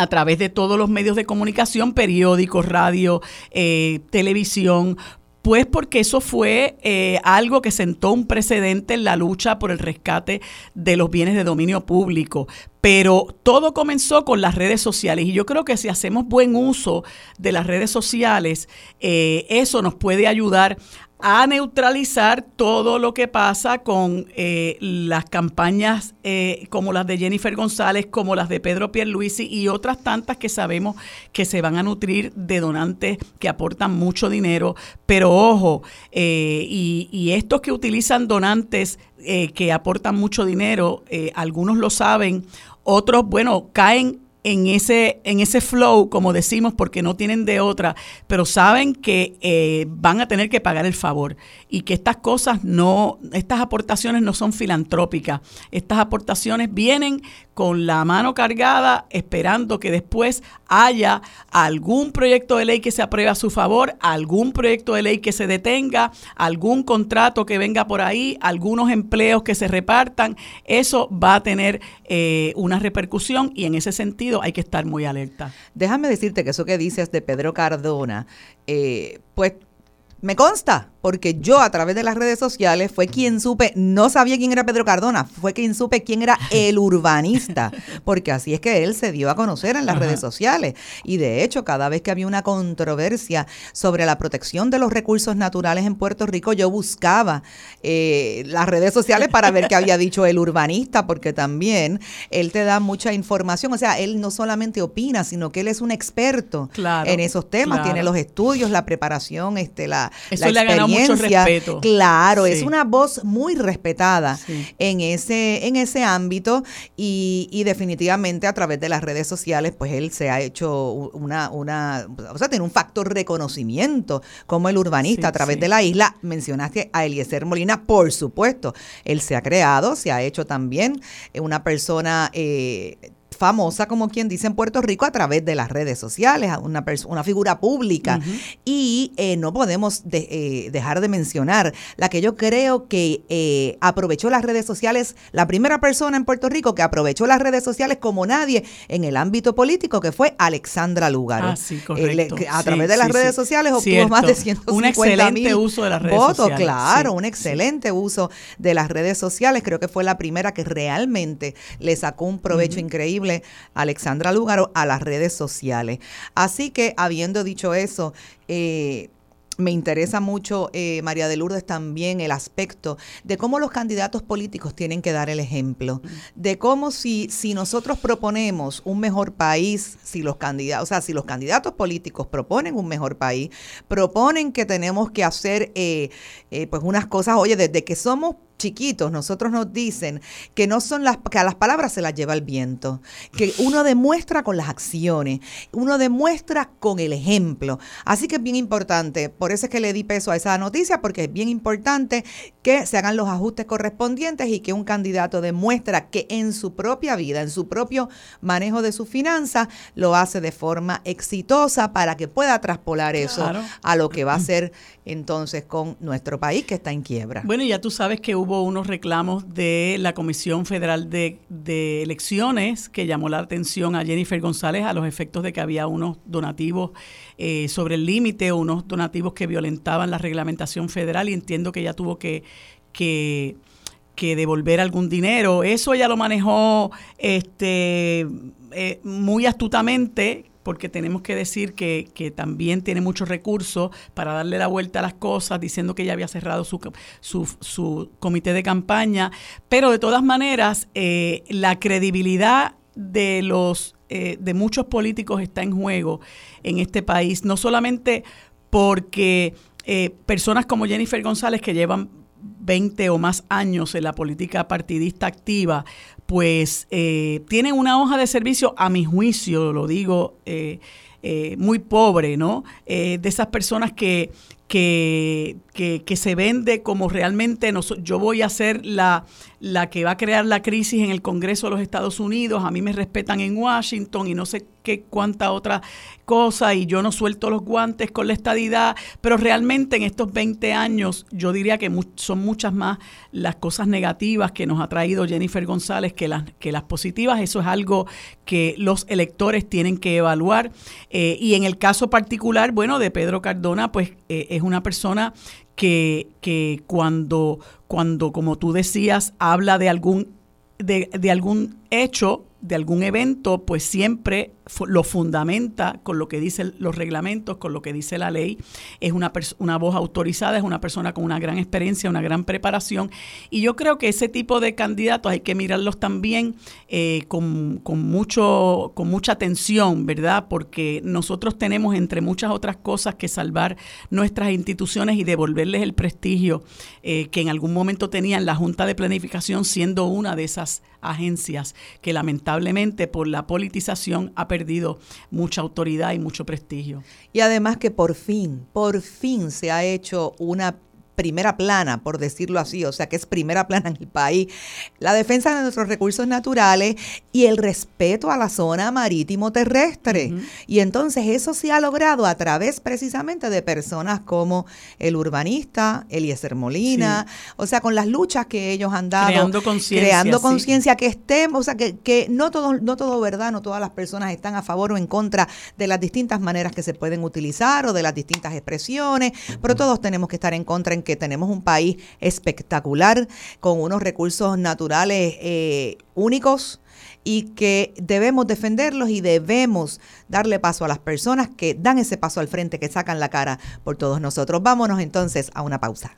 a través de todos los medios de comunicación, periódicos, radio, eh, televisión, pues porque eso fue eh, algo que sentó un precedente en la lucha por el rescate de los bienes de dominio público. Pero todo comenzó con las redes sociales y yo creo que si hacemos buen uso de las redes sociales, eh, eso nos puede ayudar a neutralizar todo lo que pasa con eh, las campañas eh, como las de Jennifer González, como las de Pedro Pierluisi y otras tantas que sabemos que se van a nutrir de donantes que aportan mucho dinero. Pero ojo, eh, y, y, estos que utilizan donantes que aportan mucho dinero, algunos lo saben, otros, bueno, caen en ese, en ese flow, como decimos, porque no tienen de otra, pero saben que eh, van a tener que pagar el favor y que estas cosas no, estas aportaciones no son filantrópicas. Estas aportaciones vienen con la mano cargada, esperando que después haya algún proyecto de ley que se apruebe a su favor, algún proyecto de ley que se detenga, algún contrato que venga por ahí, algunos empleos que se repartan. Eso va a tener eh, una repercusión y en ese sentido hay que estar muy alerta. Déjame decirte que eso que dices de Pedro Cardona, eh, pues me consta, porque yo a través de las redes sociales fue quien supe, no sabía quién era Pedro Cardona, fue quien supe quién era el urbanista, porque así es que él se dio a conocer en las redes sociales. Y de hecho, cada vez que había una controversia sobre la protección de los recursos naturales en Puerto Rico, yo buscaba eh, las redes sociales para ver qué había dicho el urbanista, porque también él te da mucha información, o sea, él no solamente opina, sino que él es un experto en esos temas, tiene los estudios, la preparación, este, la eso le ha mucho respeto. Claro, es una voz muy respetada en ese en ese ámbito y, definitivamente a través de las redes sociales, pues él se ha hecho una una o sea, tiene un factor reconocimiento como el urbanista a través de la isla. Mencionaste a Eliezer Molina, por supuesto, él se ha creado, se ha hecho también una persona eh, famosa, como quien dice en Puerto Rico, a través de las redes sociales, una, una figura pública. Y eh, no podemos eh, dejar de mencionar la que yo creo que eh, aprovechó las redes sociales, la primera persona en Puerto Rico que aprovechó las redes sociales como nadie en el ámbito político, que fue Alexandra Lugaro. Ah, sí, correcto. a través de las redes sociales obtuvo más de 150 un excelente uso de las redes votos, sociales. claro, un excelente uso de las redes sociales. Creo que fue la primera que realmente le sacó un provecho increíble Alexandra Lugaro a las redes sociales. Así que, habiendo dicho eso, eh, me interesa mucho, eh, María de Lourdes, también el aspecto de cómo los candidatos políticos tienen que dar el ejemplo, de cómo si, si nosotros proponemos un mejor país, si los candidatos, o sea, si los candidatos políticos proponen un mejor país, proponen que tenemos que hacer eh, pues unas cosas, oye, desde que somos chiquitos, nosotros nos dicen que no son las que a las palabras se las lleva el viento, que uno demuestra con las acciones, uno demuestra con el ejemplo. Así que es bien importante, por eso es que le di peso a esa noticia, porque es bien importante que se hagan los ajustes correspondientes y que un candidato demuestra que en su propia vida, en su propio manejo de sus finanzas, lo hace de forma exitosa para que pueda traspolar eso a lo que va a ser entonces con nuestro país que está en quiebra. Bueno, ya tú sabes que hubo hubo unos reclamos de la Comisión Federal de, Elecciones que llamó la atención a Jennifer González a los efectos de que había unos donativos eh, sobre el límite unos donativos que violentaban la reglamentación federal y entiendo que ella tuvo que, que, que devolver algún dinero. Eso ella lo manejó este, eh, muy astutamente, porque tenemos que decir que, que, también tiene muchos recursos para darle la vuelta a las cosas, diciendo que ya había cerrado su, su, su comité de campaña, pero de todas maneras eh, la credibilidad de los eh, de muchos políticos está en juego en este país, no solamente porque eh, personas como Jennifer González que llevan 20 o más años en la política partidista activa, pues eh, tienen una hoja de servicio, a mi juicio, lo digo, eh, eh, muy pobre, ¿no? de esas personas que, que, que, se vende como realmente no, yo voy a ser la, la que va a crear la crisis en el Congreso de los Estados Unidos, a mí me respetan en Washington y no sé qué cuánta otra cosa y yo no suelto los guantes con la estadidad, pero realmente en estos 20 años yo diría que son muchas más las cosas negativas que nos ha traído Jennifer González que las, que las positivas, eso es algo que los electores tienen que evaluar. Eh, y en el caso particular, bueno, de Pedro Cardona, pues eh, es una persona que, que cuando, cuando, como tú decías, habla de algún, de, de algún hecho, de algún evento, pues siempre lo fundamenta con lo que dicen los reglamentos, con lo que dice la ley. Es una, una voz autorizada, es una persona con una gran experiencia, una gran preparación. Y yo creo que ese tipo de candidatos hay que mirarlos también eh, con, con, mucho, con mucha atención, ¿verdad? Porque nosotros tenemos, entre muchas otras cosas, que salvar nuestras instituciones y devolverles el prestigio eh, que en algún momento tenían la Junta de Planificación, siendo una de esas agencias que lamentablemente por la politización ha perdido mucha autoridad y mucho prestigio. Y además que por fin, por fin se ha hecho una primera plana, por decirlo así, o sea que es primera plana en el país, la defensa de nuestros recursos naturales y el respeto a la zona marítimo terrestre. Y entonces eso se ha logrado a través precisamente de personas como el urbanista, Eliezer Molina, o sea, con las luchas que ellos han dado. Creando conciencia. Creando conciencia que estemos, o sea, que, que no todo, no todo verdad, no todas las personas están a favor o en contra de las distintas maneras que se pueden utilizar o de las distintas expresiones, pero todos tenemos que estar en contra en que tenemos un país espectacular con unos recursos naturales eh, únicos y que debemos defenderlos y debemos darle paso a las personas que dan ese paso al frente, que sacan la cara por todos nosotros. Vámonos entonces a una pausa.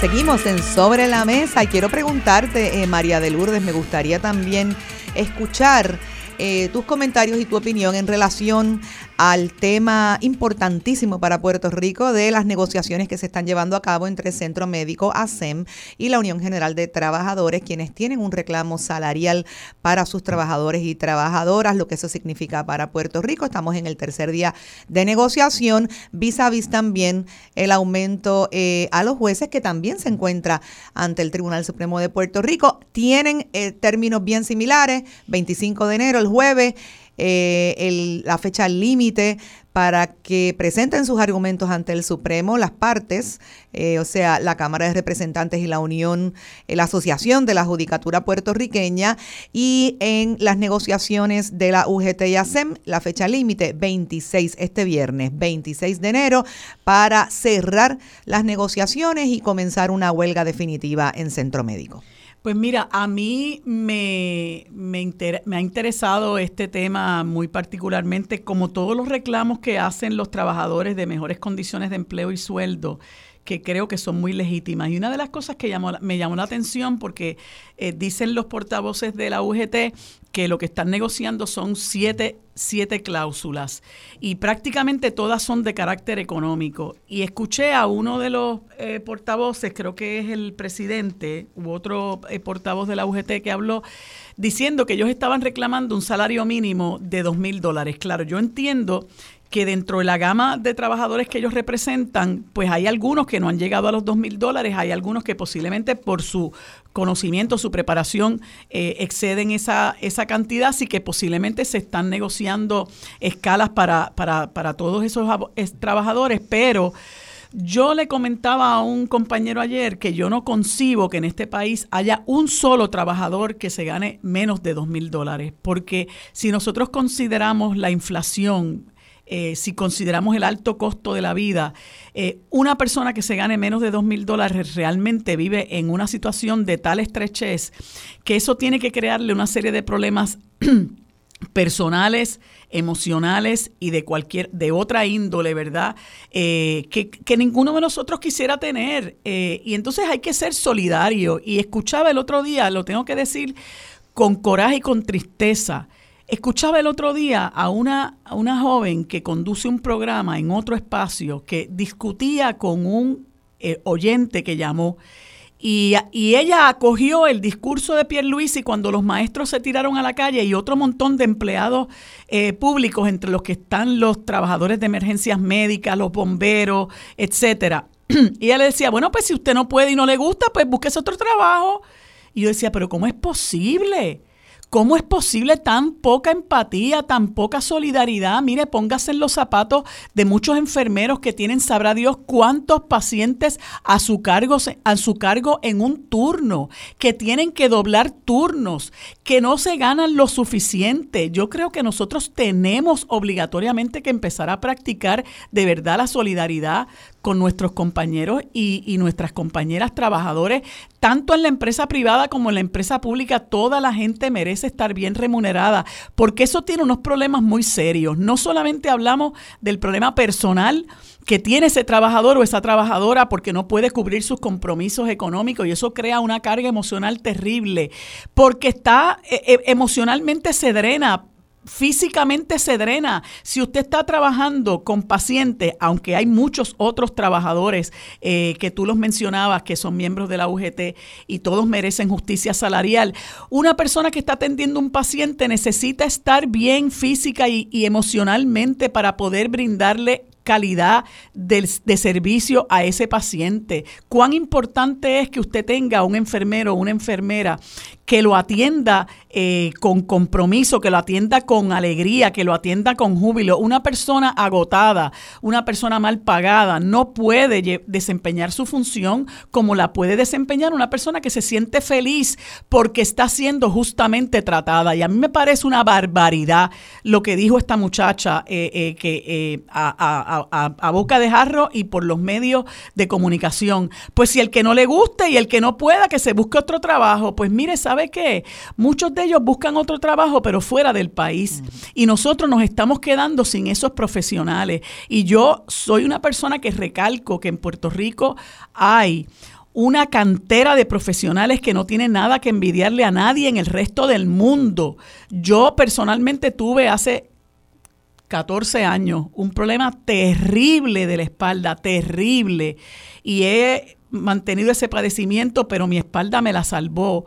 Seguimos en Sobre la Mesa y quiero preguntarte, eh, María de Lourdes, me gustaría también escuchar eh, tus comentarios y tu opinión en relación al tema importantísimo para Puerto Rico de las negociaciones que se están llevando a cabo entre Centro Médico ASEM y la Unión General de Trabajadores, quienes tienen un reclamo salarial para sus trabajadores y trabajadoras, lo que eso significa para Puerto Rico. Estamos en el tercer día de negociación, vis a vis también el aumento eh, a los jueces que también se encuentra ante el Tribunal Supremo de Puerto Rico. Tienen eh, términos bien similares, 25 de enero, el jueves. Eh, la fecha límite para que presenten sus argumentos ante el Supremo las partes, eh, o sea, la Cámara de Representantes y la Unión, eh, la Asociación de la Judicatura Puertorriqueña y en las negociaciones de la UGT y ASEM, la fecha límite 26 este viernes, 26 de enero, para cerrar las negociaciones y comenzar una huelga definitiva en Centro Médico. Pues mira, a mí me, me, me, ha interesado este tema muy particularmente, como todos los reclamos que hacen los trabajadores de mejores condiciones de empleo y sueldo que creo que son muy legítimas. Y una de las cosas que me llamó la atención, porque eh, dicen los portavoces de la UGT que lo que están negociando son siete, siete cláusulas y prácticamente todas son de carácter económico. Y escuché a uno de los eh, portavoces, creo que es el presidente, u otro eh, portavoz de la UGT que habló, diciendo que ellos estaban reclamando un salario mínimo de dos mil dólares. Claro, yo entiendo que dentro de la gama de trabajadores que ellos representan, pues hay algunos que no han llegado a los dos mil dólares, hay algunos que posiblemente por su conocimiento, su preparación, eh, exceden esa, esa cantidad, así que posiblemente se están negociando escalas para, para, para todos esos trabajadores, pero... Yo le comentaba a un compañero ayer que yo no concibo que en este país haya un solo trabajador que se gane menos de dos mil dólares, porque si nosotros consideramos la inflación, eh, si consideramos el alto costo de la vida, eh, una persona que se gane menos de dos mil dólares realmente vive en una situación de tal estrechez que eso tiene que crearle una serie de problemas personales, emocionales y de cualquier, de otra índole, ¿verdad? Eh, que, que, ninguno de nosotros quisiera tener. y entonces hay que ser solidario. Y escuchaba el otro día, lo tengo que decir con coraje y con tristeza, Escuchaba el otro día a una, a una joven que conduce un programa en otro espacio que discutía con un eh, oyente que llamó y, ella acogió el discurso de y cuando los maestros se tiraron a la calle y otro montón de empleados eh, públicos, entre los que están los trabajadores de emergencias médicas, los bomberos, etcétera. Y ella le decía, bueno, pues si usted no puede y no le gusta, pues búsquese otro trabajo. Y yo decía, pero ¿cómo es posible? ¿Cómo es posible tan poca empatía, tan poca solidaridad? Mire, póngase en los zapatos de muchos enfermeros que tienen, sabrá Dios, cuántos pacientes a su cargo, a su cargo en un turno, que tienen que doblar turnos, que no se ganan lo suficiente. Yo creo que nosotros tenemos obligatoriamente que empezar a practicar de verdad la solidaridad con nuestros compañeros y, nuestras compañeras trabajadores, tanto en la empresa privada como en la empresa pública. Toda la gente merece estar bien remunerada, porque eso tiene unos problemas muy serios. No solamente hablamos del problema personal, que tiene ese trabajador o esa trabajadora porque no puede cubrir sus compromisos económicos y eso crea una carga emocional terrible porque está eh, eh, emocionalmente se drena físicamente se drena. Si usted está trabajando con pacientes, aunque hay muchos otros trabajadores eh, que tú los mencionabas, que son miembros de la UGT y todos merecen justicia salarial, una persona que está atendiendo un paciente necesita estar bien física y, y emocionalmente para poder brindarle calidad de, servicio a ese paciente. Cuán importante es que usted tenga un enfermero o una enfermera que lo atienda eh, con compromiso, que lo atienda con alegría, que lo atienda con júbilo. Una persona agotada, una persona mal pagada, no puede desempeñar su función como la puede desempeñar una persona que se siente feliz porque está siendo justamente tratada. Y a mí me parece una barbaridad lo que dijo esta muchacha eh, eh, que a boca de jarro y por los medios de comunicación. Pues si el que no le guste y el que no pueda, que se busque otro trabajo. Pues mire, ¿sabe? ¿sabe qué? Muchos de ellos buscan otro trabajo, pero fuera del país. Y nosotros nos estamos quedando sin esos profesionales. Y yo soy una persona que recalco que en Puerto Rico hay una cantera de profesionales que no tiene nada que envidiarle a nadie en el resto del mundo. Yo personalmente tuve hace 14 años un problema terrible de la espalda, terrible, y he mantenido ese padecimiento, pero mi espalda me la salvó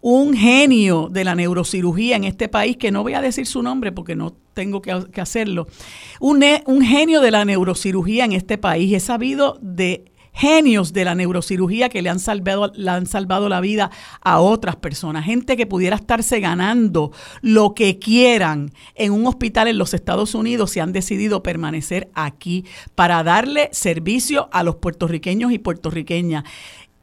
un genio de la neurocirugía en este país, que no voy a decir su nombre porque no tengo que, hacerlo, un, un, genio de la neurocirugía en este país. He sabido de genios de la neurocirugía que le han salvado, le han salvado la vida a otras personas, gente que pudiera estarse ganando lo que quieran en un hospital en los Estados Unidos y han decidido permanecer aquí para darle servicio a los puertorriqueños y puertorriqueñas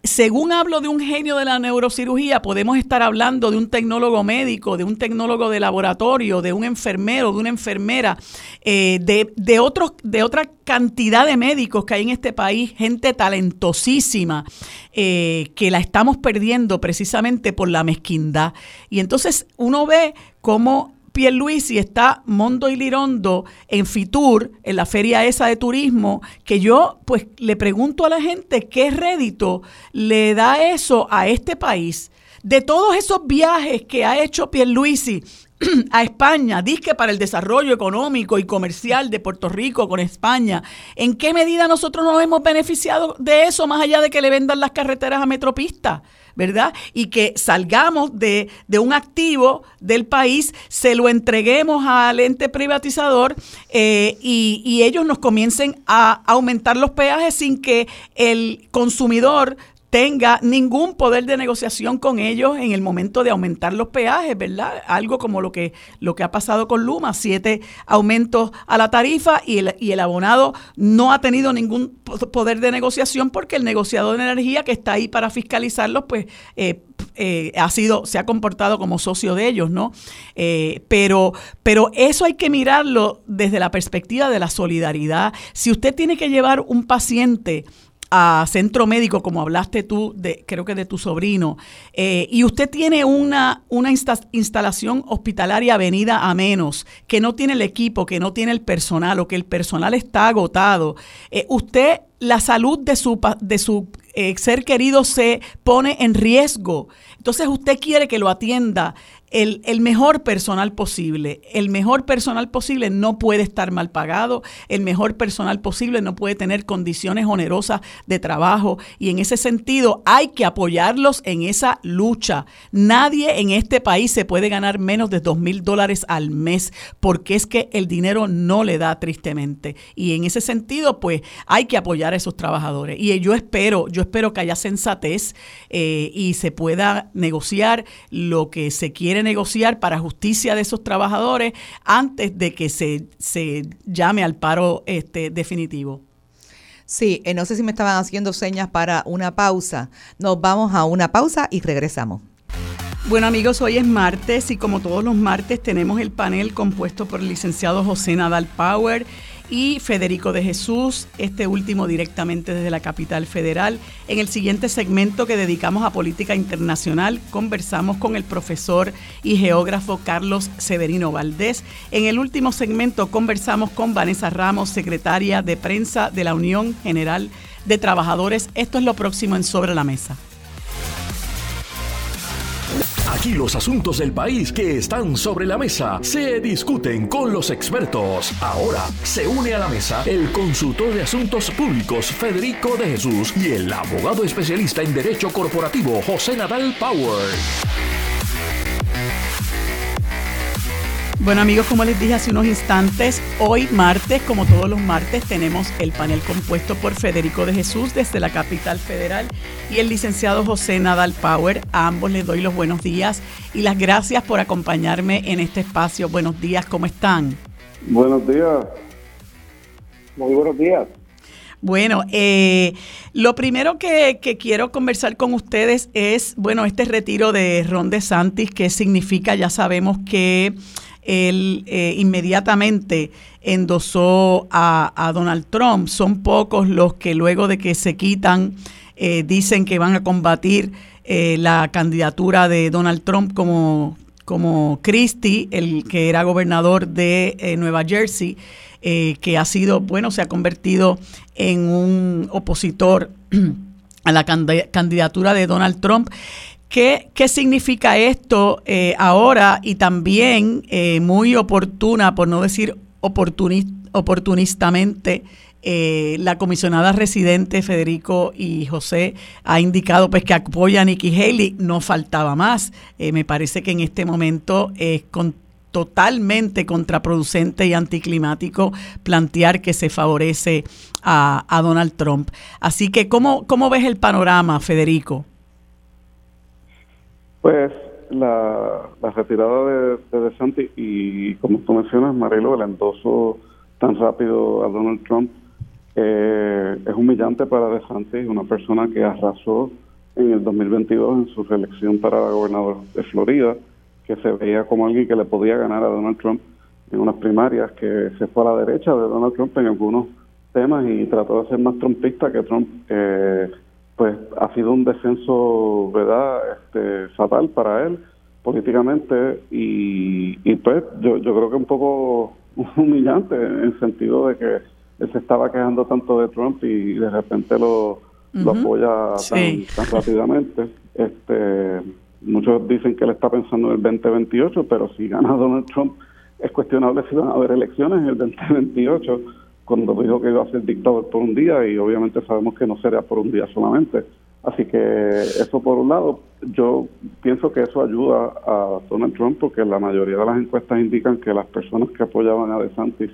según hablo de un genio de la neurocirugía, podemos estar hablando de un tecnólogo médico, de un tecnólogo de laboratorio, de un enfermero, de una enfermera, eh, de, otros, de otra cantidad de médicos que hay en este país, gente talentosísima, eh, que la estamos perdiendo precisamente por la mezquindad. Y entonces uno ve cómo Pierluisi está Mondo y Lirondo en Fitur, en la feria esa de turismo, que yo pues le pregunto a la gente qué rédito le da eso a este país. De todos esos viajes que ha hecho Pierluisi a España, disque para el desarrollo económico y comercial de Puerto Rico con España, ¿en qué medida nosotros nos hemos beneficiado de eso más allá de que le vendan las carreteras a Metropista? ¿Verdad? Y que salgamos de, un activo del país, se lo entreguemos al ente privatizador eh, y, y ellos nos comiencen a aumentar los peajes sin que el consumidor tenga ningún poder de negociación con ellos en el momento de aumentar los peajes, ¿verdad? Algo como lo que, lo que ha pasado con Luma, siete aumentos a la tarifa y el, y el abonado no ha tenido ningún poder de negociación porque el negociador de energía que está ahí para fiscalizarlos, pues eh, eh, ha sido, se ha comportado como socio de ellos, ¿no? Eh, pero, pero eso hay que mirarlo desde la perspectiva de la solidaridad. Si usted tiene que llevar un paciente a centro médico, como hablaste tú, de, creo que de tu sobrino, eh, y usted tiene una, una instalación hospitalaria venida a menos, que no tiene el equipo, que no tiene el personal o que el personal está agotado, eh, usted, la salud de su, de su eh, ser querido se pone en riesgo. Entonces usted quiere que lo atienda el, mejor personal posible. El mejor personal posible no puede estar mal pagado, el mejor personal posible no puede tener condiciones onerosas de trabajo y en ese sentido hay que apoyarlos en esa lucha. Nadie en este país se puede ganar menos de dos mil dólares al mes porque es que el dinero no le da tristemente. Y en ese sentido, pues hay que apoyar a esos trabajadores. Y yo espero, yo espero que haya sensatez eh, y se pueda negociar lo que se quiere negociar para justicia de esos trabajadores antes de que se, se llame al paro este, definitivo. Sí, eh, no sé si me estaban haciendo señas para una pausa. Nos vamos a una pausa y regresamos. Bueno amigos, hoy es martes y como todos los martes tenemos el panel compuesto por el licenciado José Nadal Power y Federico de Jesús, este último directamente desde la capital federal. En el siguiente segmento que dedicamos a política internacional, conversamos con el profesor y geógrafo Carlos Severino Valdés. En el último segmento conversamos con Vanessa Ramos, secretaria de prensa de la Unión General de Trabajadores. Esto es lo próximo en Sobre la Mesa. Aquí los asuntos del país que están sobre la mesa se discuten con los expertos. Ahora se une a la mesa el consultor de asuntos públicos Federico de Jesús y el abogado especialista en derecho corporativo José Nadal Power. Bueno amigos, como les dije hace unos instantes, hoy martes, como todos los martes, tenemos el panel compuesto por Federico de Jesús desde la capital federal y el licenciado José Nadal Power. A ambos les doy los buenos días y las gracias por acompañarme en este espacio. Buenos días, ¿cómo están? Buenos días. Muy buenos días. Bueno, eh, lo primero que, que, quiero conversar con ustedes es, bueno, este retiro de Ron DeSantis, ¿qué significa? Ya sabemos que él eh, inmediatamente endosó a, Donald Trump. Son pocos los que luego de que se quitan eh, dicen que van a combatir eh, la candidatura de Donald Trump como, como Christie, el que era gobernador de Nueva Jersey, que ha sido, bueno, se ha convertido en un opositor a la candidatura de Donald Trump. ¿Qué, ¿Qué, significa esto eh, ahora y también eh, muy oportuna, por no decir oportunistamente, eh, la comisionada residente Federico y José ha indicado pues que apoya a Nikki Haley, no faltaba más. me parece que en este momento es totalmente contraproducente y anticlimático plantear que se favorece a, a Donald Trump. Así que, ¿cómo, ¿cómo ves el panorama, Federico? Pues la, retirada de, de DeSantis y como tú mencionas, Marilo, el endoso tan rápido a Donald Trump eh, es humillante para DeSantis, una persona que arrasó en el 2022 en su reelección para gobernador de Florida, que se veía como alguien que le podía ganar a Donald Trump en unas primarias, que se fue a la derecha de Donald Trump en algunos temas y trató de ser más trumpista que Trump. Eh, pues ha sido un descenso, ¿verdad?, este, fatal para él políticamente y, y pues yo, yo creo que un poco humillante en el sentido de que él se estaba quejando tanto de Trump y de repente lo, lo apoya tan, rápidamente. Este, muchos dicen que él está pensando en el 2028, pero si gana Donald Trump es cuestionable si van a haber elecciones en el 2028 cuando dijo que iba a ser dictador por un día y obviamente sabemos que no sería por un día solamente. Así que eso por un lado, yo pienso que eso ayuda a Donald Trump porque la mayoría de las encuestas indican que las personas que apoyaban a DeSantis,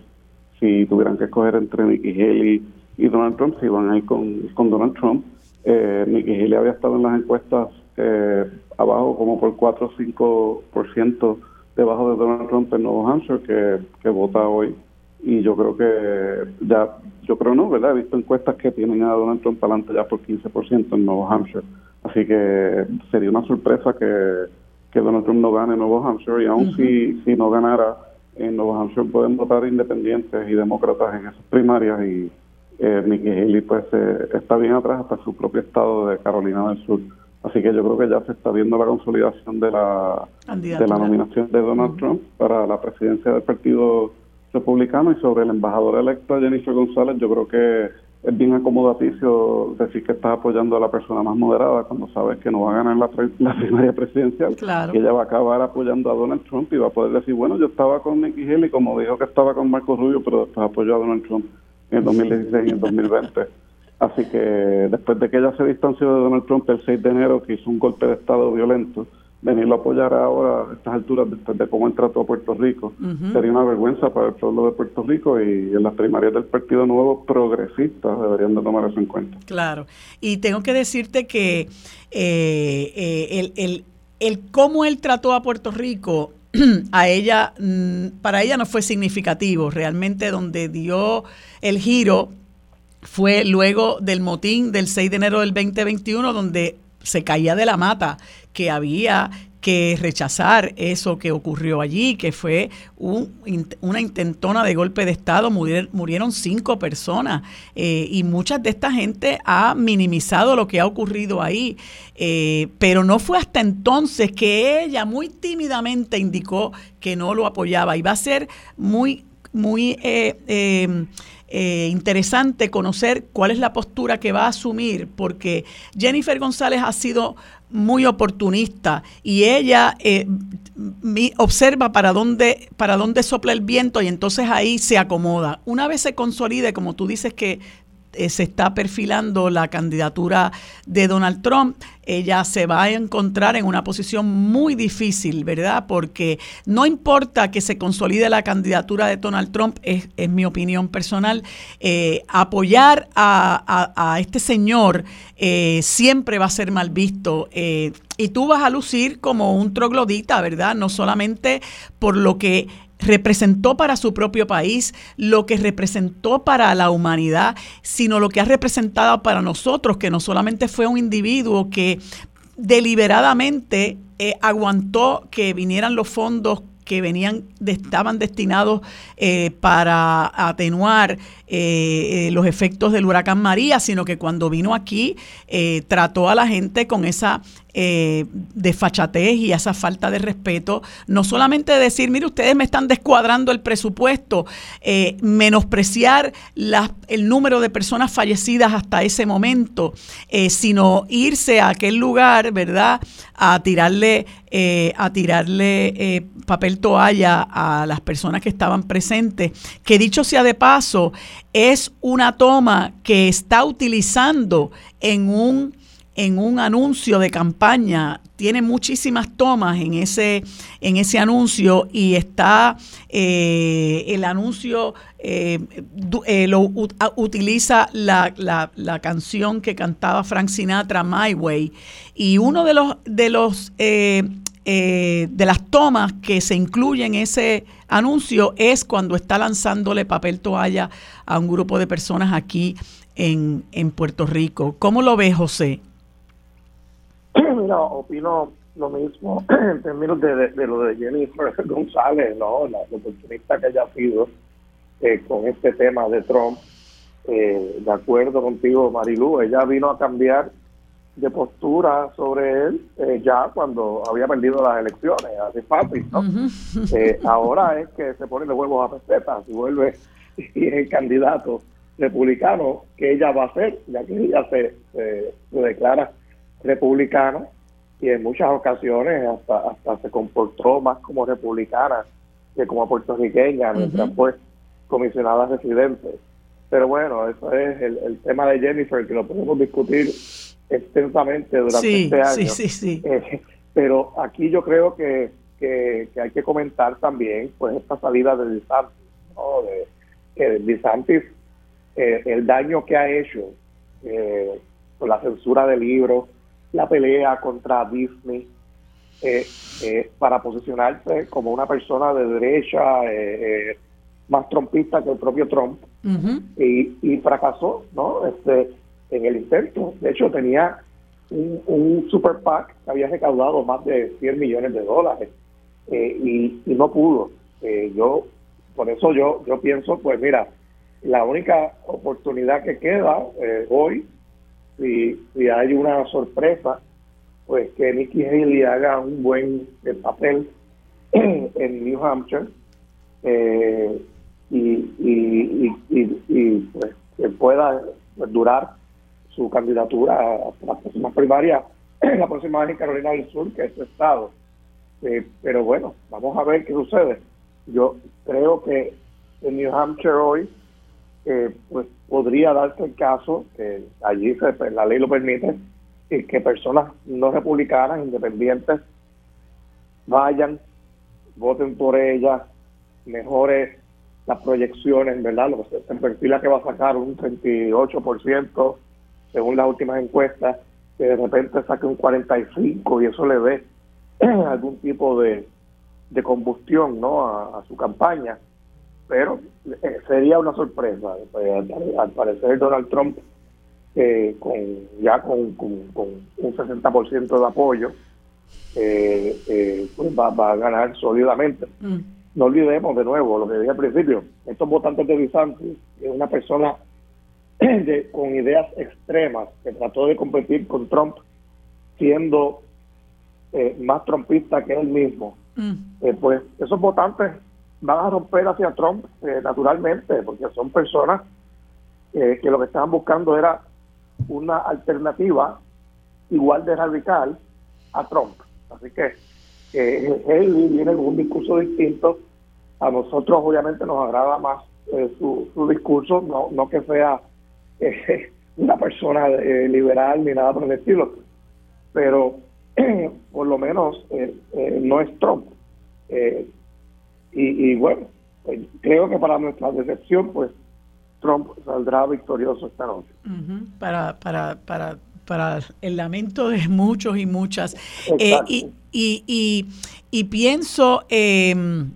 si tuvieran que escoger entre Nikki Haley y Donald Trump, se iban a ir con, con Donald Trump. Eh, Nikki Haley había estado en las encuestas eh, abajo como por 4 o 5% debajo de Donald Trump en Nuevo Hampshire, que, que vota hoy y yo creo que ya, yo creo no, ¿verdad? He visto encuestas que tienen a Donald Trump adelante ya por 15% en Nuevo Hampshire. Así que sería una sorpresa que, que Donald Trump no gane en Nuevo Hampshire y aún si, si no ganara en Nuevo Hampshire pueden votar independientes y demócratas en esas primarias y eh, Nikki Haley pues eh, está bien atrás hasta su propio estado de Carolina del Sur. Así que yo creo que ya se está viendo la consolidación de la, de la nominación de Donald Trump para la presidencia del Partido republicano y sobre el embajador electo Jennifer González, yo creo que es bien acomodaticio decir que está apoyando a la persona más moderada cuando sabes que no va a ganar la, la primaria presidencial, que ella va a acabar apoyando a Donald Trump y va a poder decir, bueno, yo estaba con Nikki Haley como dijo que estaba con Marco Rubio, pero después apoyó a Donald Trump en el 2016 y en el 2020. Así que después de que ella se distanció de Donald Trump el 6 de enero, que hizo un golpe de Estado violento, venirlo a apoyar ahora a estas alturas después de cómo entró a Puerto Rico sería una vergüenza para el pueblo de Puerto Rico y en las primarias del Partido Nuevo Progresista deberían de tomar eso en cuenta. Claro, y tengo que decirte que eh, eh, el, el, el cómo él trató a Puerto Rico a ella, mm, para ella no fue significativo, realmente donde dio el giro fue luego del motín del 6 de enero del 2021, donde se caía de la mata que había que rechazar eso que ocurrió allí, que fue una intentona de golpe de Estado, murieron, cinco personas eh, y mucha de esta gente ha minimizado lo que ha ocurrido ahí, eh, pero no fue hasta entonces que ella muy tímidamente indicó que no lo apoyaba y va a ser muy, muy... Eh, eh, interesante conocer cuál es la postura que va a asumir, porque Jennifer González ha sido muy oportunista y ella eh, observa para dónde, para dónde sopla el viento y entonces ahí se acomoda. Una vez se consolide, como tú dices que eh, se está perfilando la candidatura de Donald Trump, ella se va a encontrar en una posición muy difícil, ¿verdad? Porque no importa que se consolide la candidatura de Donald Trump, es, mi opinión personal, eh, apoyar a, este señor eh, siempre va a ser mal visto. y tú vas a lucir como un troglodita, ¿verdad? No solamente por lo que representó para su propio país, lo que representó para la humanidad, sino lo que ha representado para nosotros, que no solamente fue un individuo que deliberadamente eh, aguantó que vinieran los fondos que venían estaban destinados eh, para atenuar eh, los efectos del huracán María, sino que cuando vino aquí trató a la gente con esa eh, desfachatez y esa falta de respeto, no solamente decir, mire, ustedes me están descuadrando el presupuesto, eh, menospreciar el número de personas fallecidas hasta ese momento, eh, sino irse a aquel lugar, ¿verdad?, a tirarle, eh, a tirarle papel toalla a las personas que estaban presentes, que dicho sea de paso, es una toma que está utilizando en un en un anuncio de campaña, tiene muchísimas tomas en ese, en ese anuncio y está eh, el anuncio, eh, eh, lo utiliza la, la, canción que cantaba Frank Sinatra, My Way, y uno de los, de los de las tomas que se incluye en ese anuncio es cuando está lanzándole papel toalla a un grupo de personas aquí en, en Puerto Rico. ¿Cómo lo ves, José? Mira, opino lo mismo en términos de, lo de Jennifer González, ¿no? La, oportunista que ella ha sido eh, con este tema de Trump. Eh, de acuerdo contigo, Marilu, ella vino a cambiar de postura sobre él eh, ya cuando había perdido las elecciones, así fácil, ¿no? ahora es que se pone de huevos a pesetas y vuelve y es el candidato republicano que ella va a ser, ya que ella se, se declara republicana y en muchas ocasiones hasta, hasta se comportó más como republicana que como puertorriqueña, mientras fue comisionada residente. Pero bueno, eso es el, tema de Jennifer, que lo podemos discutir extensamente durante este año. Sí, sí, eh, pero aquí yo creo que, que, hay que comentar también pues esta salida de DeSantis, ¿no? de, que DeSantis, eh, el daño que ha hecho eh, con la censura de libros, la pelea contra Disney eh, eh, para posicionarse como una persona de derecha eh, más trompista que el propio Trump y, fracasó no este en el intento. De hecho tenía un, super PAC que había recaudado más de 100 millones de dólares y, y, no pudo. Yo por eso yo yo pienso pues mira la única oportunidad que queda hoy si, si hay una sorpresa, pues que Nikki Haley haga un buen eh, papel en New Hampshire eh, y, y, y, pues que pueda durar su candidatura hasta la próxima primaria, la próxima vez en Carolina del Sur, que es su estado. Eh, pero bueno, vamos a ver qué sucede. Yo creo que en New Hampshire hoy eh, pues podría darse el caso, que allí se, la ley lo permite, que, que personas no republicanas, independientes, vayan, voten por ella, mejore las proyecciones, ¿verdad? Lo que se perfila que va a sacar un 38% según las últimas encuestas, que de repente saque un 45% y eso le dé algún tipo de, de combustión ¿no? a su campaña pero eh, sería una sorpresa. Pues, al, parecer Donald Trump, eh, con ya con, un 60% de apoyo, eh, eh, pues va, a ganar sólidamente. Mm. No olvidemos de nuevo lo que dije al principio, estos votantes de DeSantis es una persona con ideas extremas que trató de competir con Trump siendo eh, más trompista que él mismo. Mm. pues esos votantes van a romper hacia Trump naturalmente, porque son personas que lo que estaban buscando era una alternativa igual de radical a Trump. Así que eh, él viene con un discurso distinto. A nosotros obviamente nos agrada más eh, su, discurso, no, no que sea eh, una persona liberal ni nada por el estilo, pero por lo menos no es Trump. Y, bueno, pues, creo que para nuestra decepción, pues Trump saldrá victorioso esta noche. para, para, para para el lamento de muchos y muchas. Eh, y, y, y, pienso, em,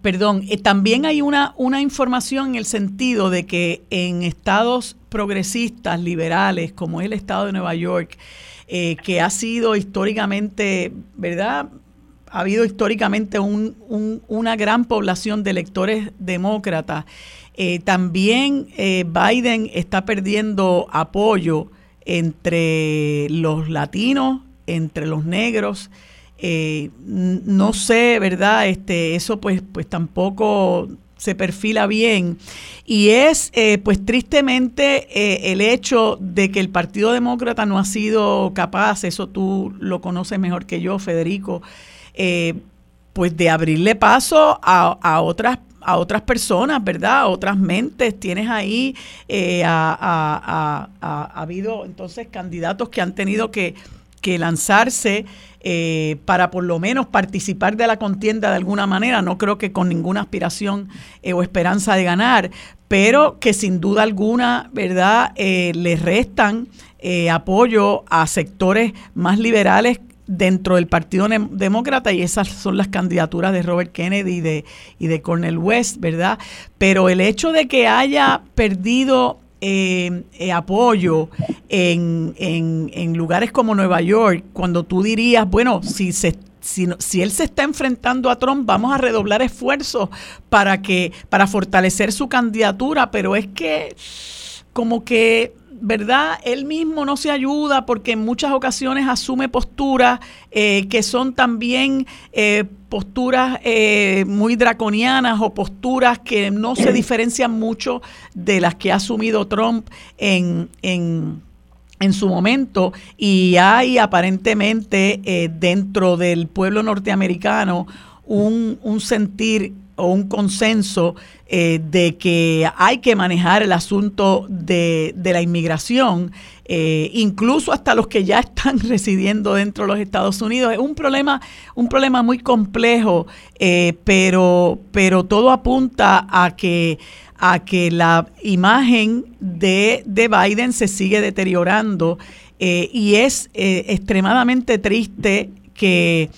perdón, eh, también hay una, una información en el sentido de que en estados progresistas, liberales, como es el estado de Nueva York, eh, que ha sido históricamente, ¿verdad? Ha habido históricamente un, una gran población de electores demócratas. también Biden está perdiendo apoyo entre los latinos, entre los negros. Eh, no sé, ¿verdad? Este, eso pues, pues tampoco se perfila bien. Y es, eh, pues tristemente, eh, el hecho de que el Partido Demócrata no ha sido capaz, eso tú lo conoces mejor que yo, Federico, pues de abrirle paso a, a otras a otras personas, ¿verdad? A otras mentes. Tienes ahí, eh, ha habido entonces candidatos que han tenido que, lanzarse eh, para por lo menos participar de la contienda de alguna manera. No creo que con ninguna aspiración eh, o esperanza de ganar, pero que sin duda alguna, ¿verdad? le restan apoyo a sectores más liberales dentro del Partido Demócrata y esas son las candidaturas de Robert Kennedy y de, y de Cornel West, ¿verdad? Pero el hecho de que haya perdido eh, eh, apoyo en, en, lugares como Nueva York, cuando tú dirías, bueno, si se si, si, él se está enfrentando a Trump, vamos a redoblar esfuerzos para que para fortalecer su candidatura, pero es que como que ¿verdad? Él mismo no se ayuda porque en muchas ocasiones asume posturas eh, que son también eh, posturas eh, muy draconianas o posturas que no se diferencian mucho de las que ha asumido Trump en, en, en su momento y hay aparentemente dentro del pueblo norteamericano un, un sentir o un consenso eh, de que hay que manejar el asunto de, la inmigración, eh, incluso hasta los que ya están residiendo dentro de los Estados Unidos. Es un problema, un problema muy complejo, eh, pero, pero todo apunta a que a que la imagen de, de Biden se sigue deteriorando y es extremadamente triste que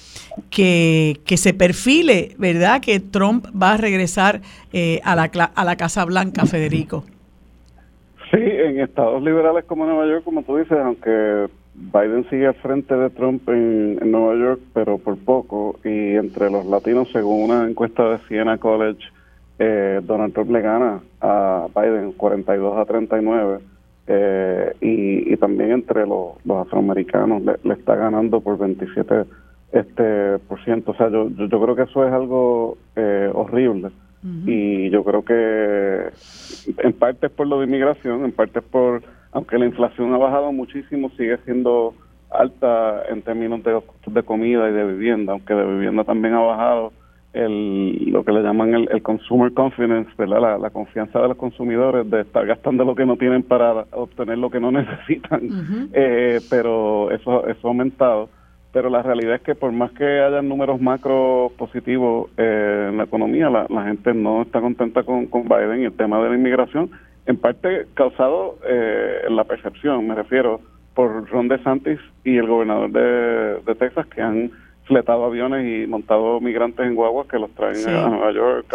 que, que se perfile, ¿verdad? Que Trump va a regresar eh, a, la, a la Casa Blanca, Federico. Sí, en estados liberales como Nueva York, como tú dices, aunque Biden sigue al frente de Trump en, Nueva York, pero por poco, y entre los latinos, según una encuesta de Siena College, eh, Donald Trump le gana a Biden 42 a 39, eh, y, y también entre los, los afroamericanos le, le, está ganando por 27 este por ciento. O sea, yo, yo, creo que eso es algo eh, horrible. Y yo creo que en parte es por lo de inmigración, en parte es por, aunque la inflación ha bajado muchísimo, sigue siendo alta en términos de, de comida y de vivienda, aunque de vivienda también ha bajado el, lo que le llaman el, consumer confidence, ¿verdad? La, confianza de los consumidores de estar gastando lo que no tienen para obtener lo que no necesitan, eh, pero eso, eso ha aumentado. Pero la realidad es que por más que haya números macro positivos eh, en la economía, la, gente no está contenta con, Biden y el tema de la inmigración, en parte causado eh, en la percepción, me refiero, por Ron DeSantis y el gobernador de, Texas que han fletado aviones y montado migrantes en guaguas que los traen a Nueva York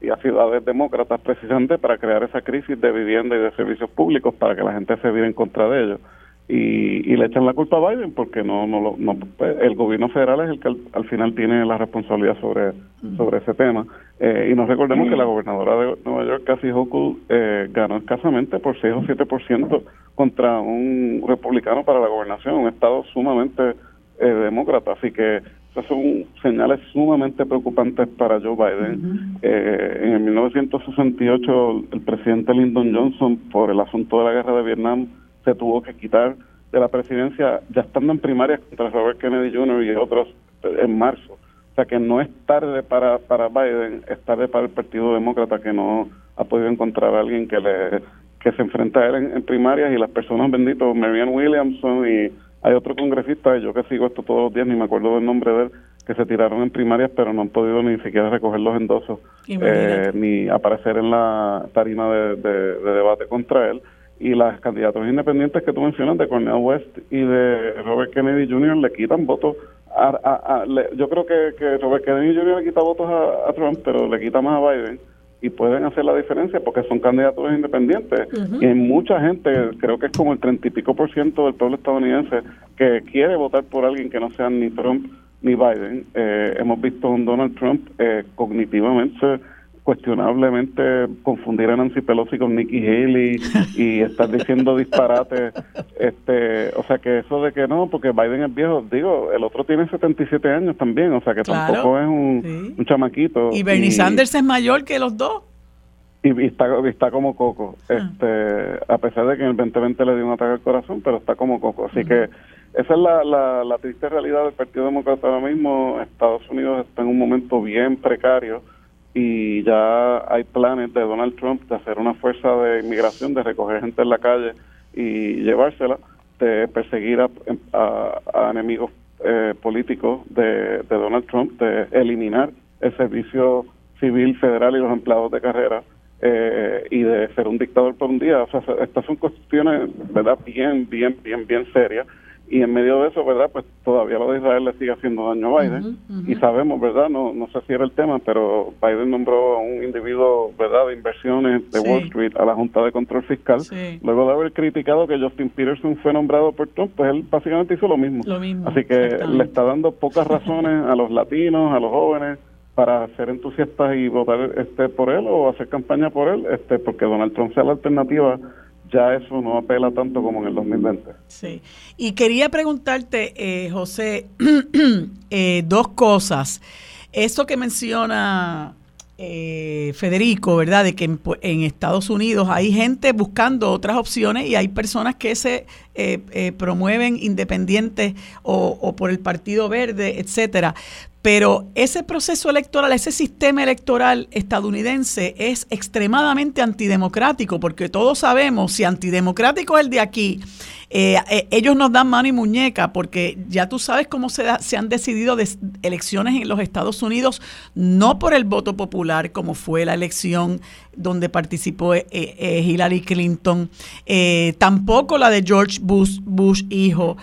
y a ciudades demócratas precisamente para crear esa crisis de vivienda y de servicios públicos para que la gente se viva en contra de ellos. y, le echan la culpa a Biden porque no, no, no el gobierno federal es el que al, final tiene la responsabilidad sobre, sobre ese tema. Eh, y nos recordemos que la gobernadora de Nueva York, Cassie Hochul, eh, ganó escasamente por 6 o 7% contra un republicano para la gobernación, un estado sumamente eh, demócrata. Así que esas son señales sumamente preocupantes para Joe Biden. en el 1968, el presidente Lyndon Johnson, por el asunto de la guerra de Vietnam, se tuvo que quitar de la presidencia ya estando en primarias contra Robert Kennedy Jr. y otros en marzo. O sea que no es tarde para, para Biden, es tarde para el Partido Demócrata que no ha podido encontrar a alguien que le que se enfrenta a él en, primarias y las personas benditos, Marianne Williamson y hay otro congresista, yo que sigo esto todos los días, ni me acuerdo del nombre de él, que se tiraron en primarias pero no han podido ni siquiera recoger los endosos eh, ni aparecer en la tarima de debate contra él y las candidaturas independientes que tú mencionas de Cornel West y de Robert Kennedy Jr. le quitan votos. A, yo creo que, que, Robert Kennedy Jr. le quita votos a, Trump, pero le quita más a Biden y pueden hacer la diferencia porque son candidaturas independientes. Y hay mucha gente, creo que es como el treinta y pico por ciento del pueblo estadounidense, que quiere votar por alguien que no sea ni Trump ni Biden. Eh, hemos visto a un Donald Trump eh, cognitivamente cuestionablemente confundir a Nancy Pelosi con Nikki Haley y estar diciendo disparates. Este, o sea que eso de que no, porque Biden es viejo, digo, el otro tiene 77 años también, o sea que tampoco es un, chamaquito. Y Bernie Sanders es mayor que los dos. Y, está, está como coco, ah. este, a pesar de que en el 2020 le dio un ataque al corazón, pero está como coco. Así que esa es la, la, la triste realidad del Partido Demócrata ahora mismo. Estados Unidos está en un momento bien precario y ya hay planes de Donald Trump de hacer una fuerza de inmigración, de recoger gente en la calle y llevársela, de perseguir a, enemigos eh, políticos de, Donald Trump, de eliminar el servicio civil federal y los empleados de carrera eh, y de ser un dictador por un día. O sea, estas son cuestiones, ¿verdad?, bien, bien, bien, bien serias y en medio de eso, ¿verdad? Pues todavía lo de Israel le sigue haciendo daño a Biden y sabemos, ¿verdad? No, no sé si era el tema, pero Biden nombró a un individuo, ¿verdad? De inversiones de Wall Street a la Junta de Control Fiscal. Luego de haber criticado que Justin Peterson fue nombrado por Trump, pues él básicamente hizo lo mismo. Así que le está dando pocas razones a los latinos, a los jóvenes para ser entusiastas y votar este por él o hacer campaña por él, este porque Donald Trump sea la alternativa ya eso no apela tanto como en el 2020. Sí. Y quería preguntarte, eh, José, eh, dos cosas. Eso que menciona eh, Federico, ¿verdad? De que en, Estados Unidos hay gente buscando otras opciones y hay personas que se promueven independientes o, o, por el Partido Verde, etcétera. Pero ese proceso electoral, ese sistema electoral estadounidense es extremadamente antidemocrático, porque todos sabemos, si antidemocrático es el de aquí, eh, eh, ellos nos dan mano y muñeca porque ya tú sabes cómo se, han decidido elecciones en los Estados Unidos, no por el voto popular, como fue la elección donde participó eh, Hillary Clinton, tampoco la de George Bush, Bush hijo,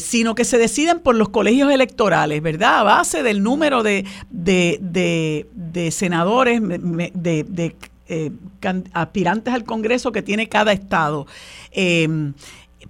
sino que se deciden por los colegios electorales, ¿verdad? A base del número de, de, de, senadores, de, aspirantes al Congreso que tiene cada estado.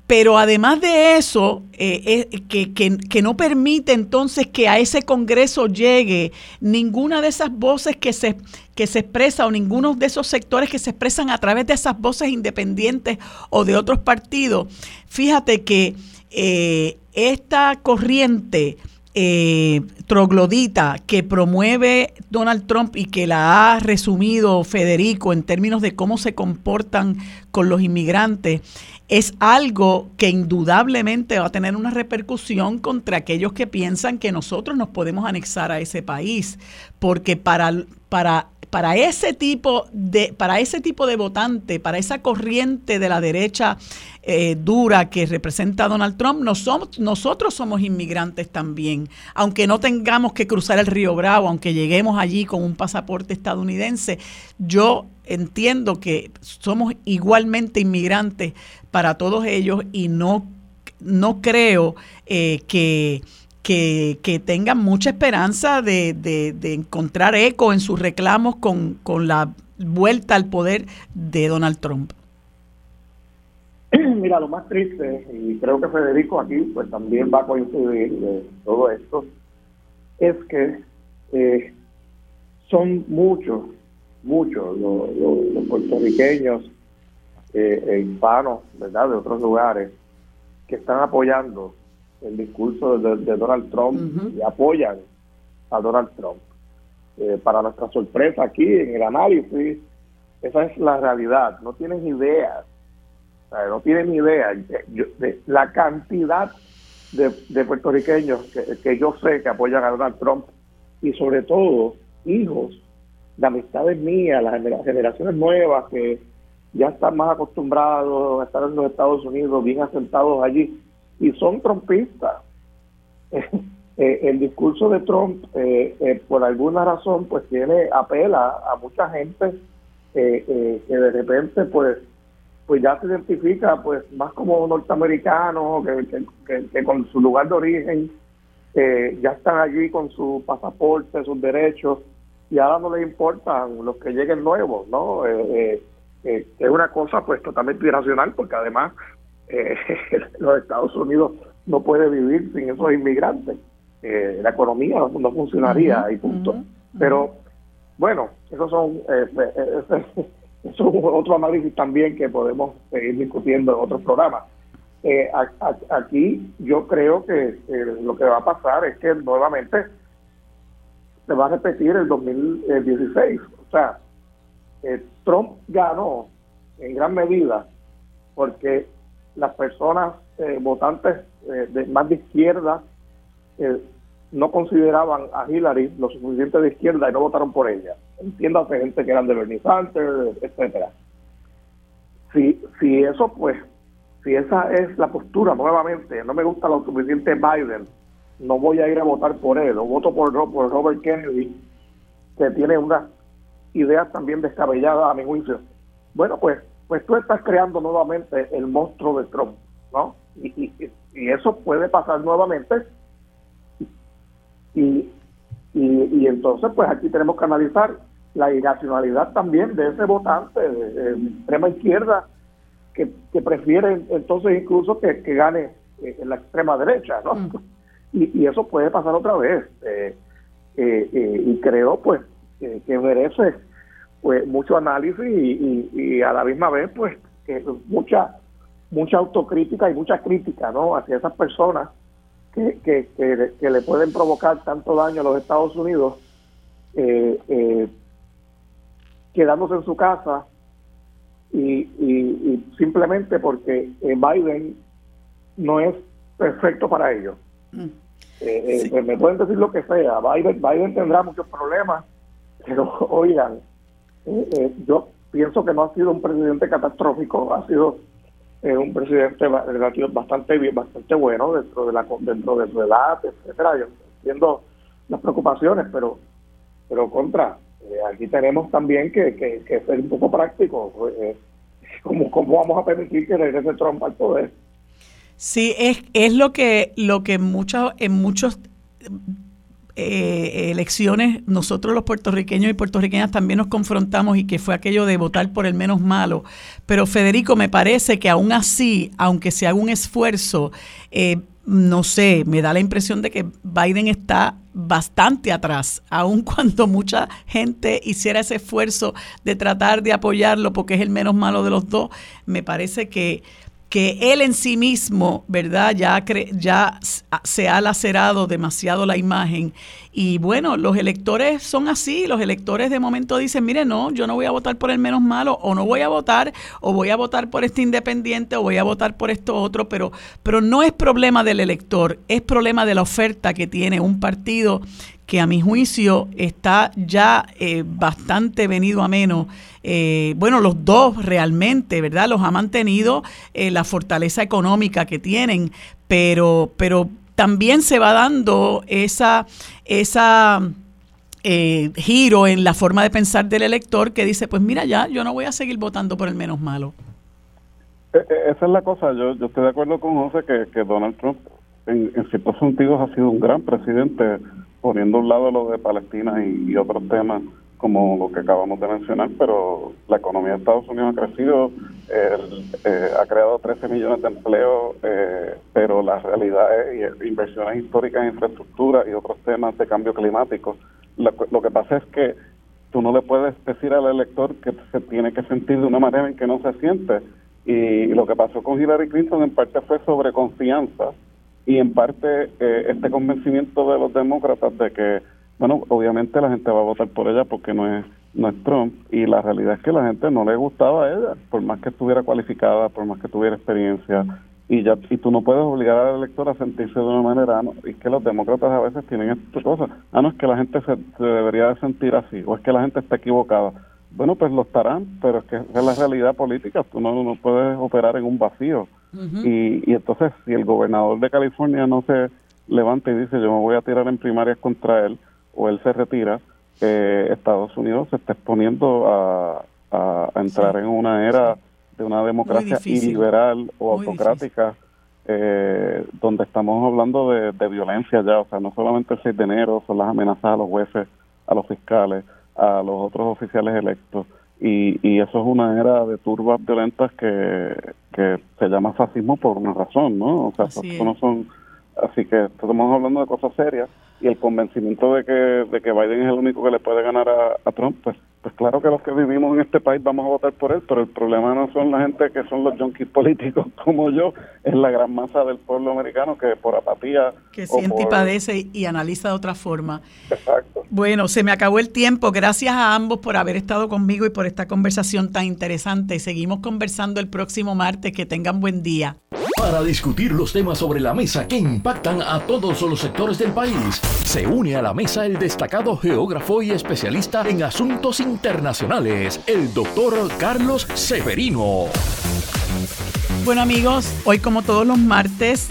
Pero además de eso, eh, que, que, no permite entonces que a ese Congreso llegue ninguna de esas voces que se, que se expresa o ninguno de esos sectores que se expresan a través de esas voces independientes o de otros partidos. Fíjate que eh, esta corriente eh, troglodita que promueve Donald Trump y que la ha resumido Federico en términos de cómo se comportan con los inmigrantes, es algo que indudablemente va a tener una repercusión contra aquellos que piensan que nosotros nos podemos anexar a ese país, porque para, para, para ese tipo de para ese tipo de votante, para esa corriente de la derecha eh, dura que representa Donald Trump, nosotros somos inmigrantes también, aunque no tengamos que cruzar el río Bravo, aunque lleguemos allí con un pasaporte estadounidense, yo entiendo que somos igualmente inmigrantes para todos ellos y no, no creo eh, que, que, tengan mucha esperanza de, de, encontrar eco en sus reclamos con, la vuelta al poder de Donald Trump. mira, lo más triste, y creo que Federico aquí pues también va a coincidir de todo esto, es que eh, son muchos, muchos los, puertorriqueños eh, e hispanos, ¿verdad?, de otros lugares, que están apoyando el discurso de, Donald Trump y apoyan a Donald Trump. Eh, para nuestra sorpresa aquí en el análisis, esa es la realidad, no tienen idea, no tienen idea. De la cantidad de, puertorriqueños que, yo sé que apoyan a Donald Trump y sobre todo hijos de amistades mías, las generaciones nuevas que ya están más acostumbrados a estar en los Estados Unidos, bien asentados allí, y son trompistas. Eh, el discurso de Trump, eh, eh, por alguna razón, pues tiene apela a mucha gente que de repente, pues, pues ya se identifica, pues, más como norteamericano, que, con su lugar de origen, ya están allí con su pasaporte, sus derechos, y ahora no les importan los que lleguen nuevos, ¿no? es una cosa pues totalmente irracional porque además eh, los Estados Unidos no puede vivir sin esos inmigrantes. Eh, la economía no, funcionaría y punto. Pero bueno, esos son, eh, eso es otro análisis también que podemos seguir discutiendo en otros programas. aquí yo creo que lo que va a pasar es que nuevamente se va a repetir el 2016. O sea, Trump ganó en gran medida porque las personas eh, votantes eh, de, más de izquierda eh, no consideraban a Hillary lo suficiente de izquierda y no votaron por ella. Entiéndase gente que eran de Bernie Sanders, etcétera. Si, si eso pues, si esa es la postura nuevamente, no me gusta lo suficiente Biden, no voy a ir a votar por él, o voto por, por Robert Kennedy, que tiene unas ideas también descabelladas a mi juicio. Bueno, pues pues tú estás creando nuevamente el monstruo de Trump, ¿no? Y, eso puede pasar nuevamente. Y, y, entonces, pues aquí tenemos que analizar la irracionalidad también de ese votante de, extrema izquierda que, que, prefiere entonces incluso que, gane eh, en la extrema derecha, ¿no? Mm. Y, eso puede pasar otra vez. Eh, eh, y creo, pues, que merece pues mucho análisis y, a la misma vez pues mucha mucha autocrítica y mucha crítica no hacia esas personas que, que, le pueden provocar tanto daño a los Estados Unidos eh, eh, quedándose en su casa y, simplemente porque eh, Biden no es perfecto para ellos. Mm. Pues, me pueden decir lo que sea, Biden, Biden tendrá muchos problemas, pero oigan, eh, yo pienso que no ha sido un presidente catastrófico, ha sido eh, un presidente bastante bien, bastante bueno dentro de la dentro de su edad, etcétera. Yo entiendo las preocupaciones, pero pero contra eh, aquí tenemos también que, que, ser un poco prácticos. ¿cómo, ¿Cómo vamos a permitir que regrese Trump al poder? Sí, es, es lo que lo que muchos en muchos eh, elecciones, nosotros los puertorriqueños y puertorriqueñas también nos confrontamos y que fue aquello de votar por el menos malo. Pero Federico, me parece que aún así, aunque se haga un esfuerzo, eh, no sé, me da la impresión de que Biden está bastante atrás, aun cuando mucha gente hiciera ese esfuerzo de tratar de apoyarlo porque es el menos malo de los dos, me parece que que él en sí mismo, ¿verdad? Ya, ya se ha lacerado demasiado la imagen. Y bueno, los electores son así, los electores de momento dicen, mire, no, yo no voy a votar por el menos malo, o no voy a votar, o voy a votar por este independiente, o voy a votar por esto otro, pero, pero no es problema del elector, es problema de la oferta que tiene un partido que a mi juicio está ya eh, bastante venido a menos. Eh, bueno, los dos realmente, ¿verdad? Los ha mantenido eh, la fortaleza económica que tienen, pero, pero también se va dando esa, esa giro en la forma de pensar del elector que dice, pues mira ya, yo no voy a seguir votando por el menos malo. Esa es la cosa, yo, yo estoy de acuerdo con José que, que Donald Trump en, en ciertos sentidos ha sido un gran presidente poniendo un lado lo de Palestina y, otros temas como lo que acabamos de mencionar, pero la economía de Estados Unidos ha crecido, eh, ha creado 13 millones de empleos, eh, pero la realidad es inversiones históricas en infraestructura y otros temas de cambio climático. Lo, que pasa es que tú no le puedes decir al elector que se tiene que sentir de una manera en que no se siente. Y lo que pasó con Hillary Clinton en parte fue sobre confianza y en parte eh, este convencimiento de los demócratas de que bueno, obviamente la gente va a votar por ella porque no es, no es Trump y la realidad es que la gente no le gustaba a ella, por más que estuviera cualificada, por más que tuviera experiencia y ya y tú no puedes obligar al elector a sentirse de una manera, no, y que los demócratas a veces tienen estas cosas, ah, no, es que la gente se, debería de sentir así, o es que la gente está equivocada. Bueno, pues lo estarán, pero es que es la realidad política, tú no, no puedes operar en un vacío. Y, y entonces, si el gobernador de California no se levanta y dice, yo me voy a tirar en primarias contra él, o él se retira, eh, Estados Unidos se está exponiendo a, entrar en una era de una democracia iliberal o autocrática, eh, donde estamos hablando de, violencia ya, o sea, no solamente el 6 de enero, son las amenazas a los jueces, a los fiscales, a los otros oficiales electos. Y, y eso es una era de turbas violentas que, que se llama fascismo por una razón, ¿no? O sea, no son... Así que estamos hablando de cosas serias y el convencimiento de que, de que Biden es el único que le puede ganar a, Trump, pues, pues claro que los que vivimos en este país vamos a votar por él, pero el problema no son la gente que son los junkies políticos como yo, es la gran masa del pueblo americano que por apatía... Que siente y padece y analiza de otra forma. Exacto. Bueno, se me acabó el tiempo. Gracias a ambos por haber estado conmigo y por esta conversación tan interesante. Seguimos conversando el próximo martes. Que tengan buen día para discutir los temas sobre la mesa que impactan a todos los sectores del país. Se une a la mesa el destacado geógrafo y especialista en asuntos internacionales, el doctor Carlos Severino. Bueno amigos, hoy como todos los martes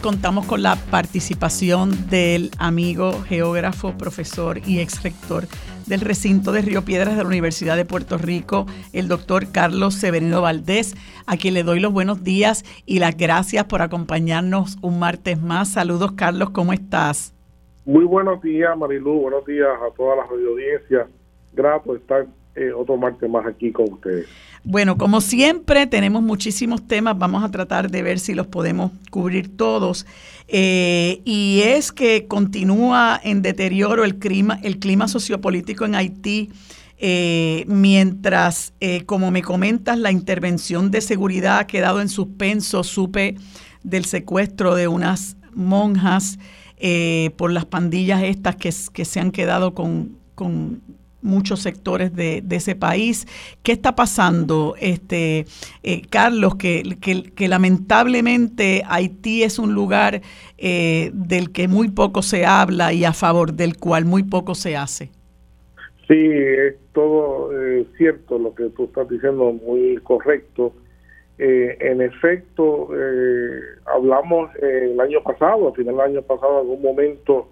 contamos con la participación del amigo geógrafo, profesor y ex rector del recinto de Río Piedras de la Universidad de Puerto Rico, el doctor Carlos Severino Valdés, a quien le doy los buenos días y las gracias por acompañarnos un martes más. Saludos, Carlos, ¿cómo estás? Muy buenos días, Marilu, buenos días a toda la audiencia. Grato estar eh, otro martes más aquí con ustedes. Bueno, como siempre, tenemos muchísimos temas, vamos a tratar de ver si los podemos cubrir todos. Eh, y es que continúa en deterioro el clima, el clima sociopolítico en Haití. Eh, mientras, como me comentas, la intervención de seguridad ha quedado en suspenso, supe del secuestro de unas monjas por las pandillas estas que, se han quedado con muchos sectores de, ese país. ¿Qué está pasando, este eh, Carlos? Que, lamentablemente Haití es un lugar eh, del que muy poco se habla y a favor del cual muy poco se hace. Sí, es todo eh, cierto lo que tú estás diciendo, muy correcto. en efecto, hablamos el año pasado, a final del año pasado, en algún momento,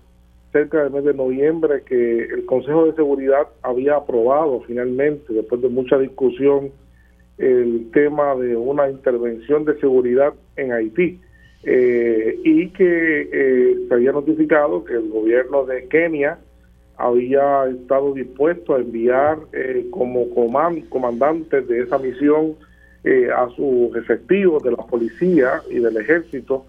cerca del mes de noviembre que el Consejo de Seguridad había aprobado finalmente, después de mucha discusión, el tema de una intervención de seguridad en Haití. Eh, y que eh, se había notificado que el gobierno de Kenia había estado dispuesto a enviar eh, como comandantes de esa misión a sus efectivos de la policía y del ejército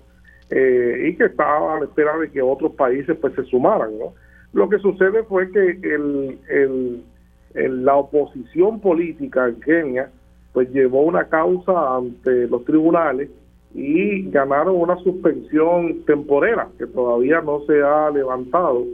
eh, y que estaba a la espera de que otros países pues se sumaran. ¿no? Lo que sucede fue que el, la oposición política en Kenia pues llevó una causa ante los tribunales y ganaron una suspensión temporera que todavía no se ha levantado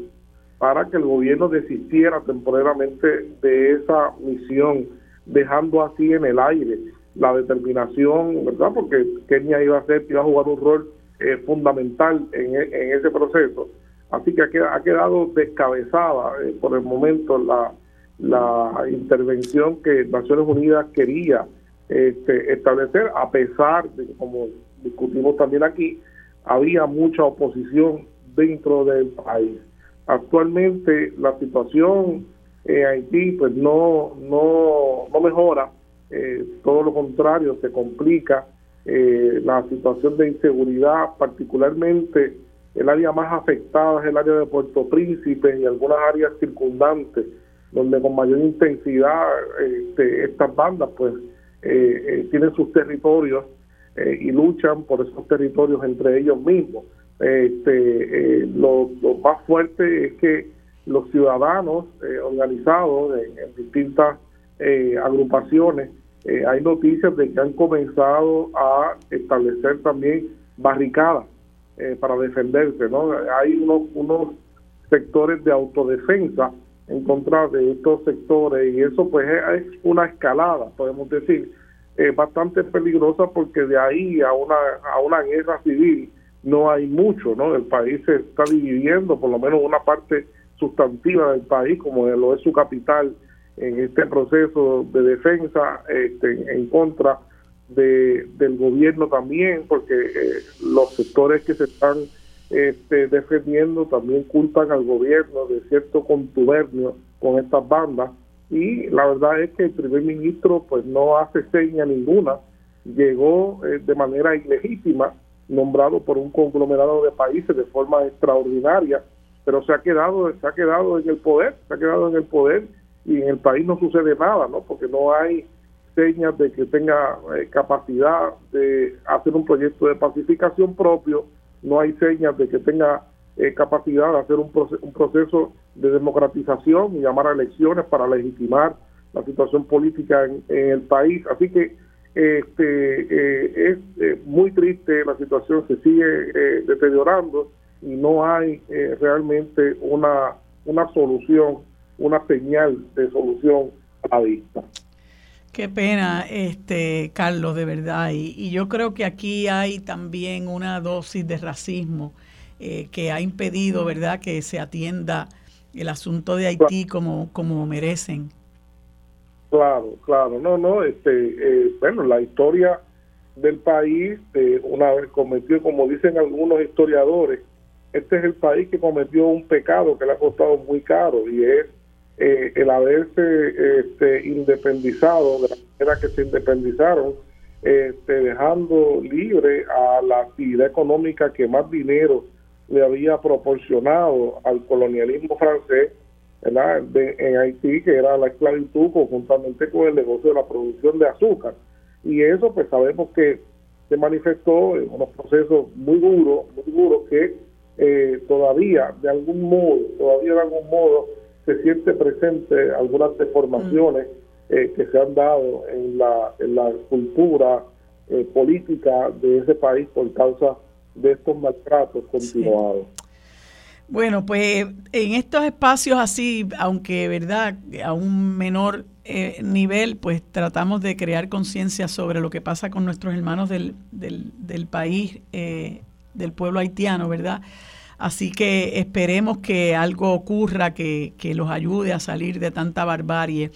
para que el gobierno desistiera temporalmente de esa misión, dejando así en el aire la determinación, ¿verdad? Porque Kenia iba a ser, iba a jugar un rol eh, fundamental en, en, ese proceso. Así que ha quedado descabezada eh, por el momento la, intervención que Naciones Unidas quería este, establecer, a pesar de como discutimos también aquí, había mucha oposición dentro del país. Actualmente la situación en Haití pues no, no, no mejora, eh, todo lo contrario, se complica eh, la situación de inseguridad, particularmente el área más afectada es el área de Puerto Príncipe y algunas áreas circundantes, donde con mayor intensidad este, estas bandas pues tienen sus territorios y luchan por esos territorios entre ellos mismos. Este, lo, más fuerte es que los ciudadanos organizados en distintas agrupaciones eh, hay noticias de que han comenzado a establecer también barricadas eh, para defenderse, ¿no? Hay unos, unos sectores de autodefensa en contra de estos sectores y eso pues es una escalada, podemos decir, eh, bastante peligrosa porque de ahí a una, a una guerra civil no hay mucho, ¿no? El país se está dividiendo, por lo menos una parte sustantiva del país, como lo es su capital, en este proceso de defensa este, en contra de, del gobierno también, porque eh, los sectores que se están este, defendiendo también culpan al gobierno de cierto contubernio con estas bandas. Y la verdad es que el primer ministro pues no hace seña ninguna, llegó eh, de manera ilegítima, nombrado por un conglomerado de países de forma extraordinaria, pero se ha quedado, se ha quedado en el poder, se ha quedado en el poder y en el país no sucede nada, ¿no? Porque no hay señas de que tenga eh, capacidad de hacer un proyecto de pacificación propio, no hay señas de que tenga eh, capacidad de hacer un, un proceso de democratización y llamar a elecciones para legitimar la situación política en, el país. Así que este eh, es muy triste, la situación se sigue deteriorando y no hay realmente una, una solución una señal de solución a la vista. Qué pena, este Carlos, de verdad. Y, yo creo que aquí hay también una dosis de racismo eh, que ha impedido, ¿verdad?, que se atienda el asunto de Haití como, como merecen. Claro, claro. No, no, este, eh, bueno, la historia del país, eh, una vez cometió, como dicen algunos historiadores, este es el país que cometió un pecado que le ha costado muy caro y es eh, el haberse este, independizado de la manera que se independizaron, este, dejando libre a la actividad económica que más dinero le había proporcionado al colonialismo francés en Haití, que era la esclavitud conjuntamente con el negocio de la producción de azúcar. Y eso pues sabemos que se manifestó en unos procesos muy duros, muy duros que eh, todavía de algún modo, todavía de algún modo se siente presente algunas deformaciones mm. eh, que se han dado en la, en la cultura eh, política de ese país por causa de estos maltratos continuados. Bueno, pues en estos espacios así, aunque verdad a un menor eh, nivel, pues tratamos de crear conciencia sobre lo que pasa con nuestros hermanos del, del, del país, del pueblo haitiano, ¿verdad? Así que esperemos que algo ocurra que, los ayude a salir de tanta barbarie.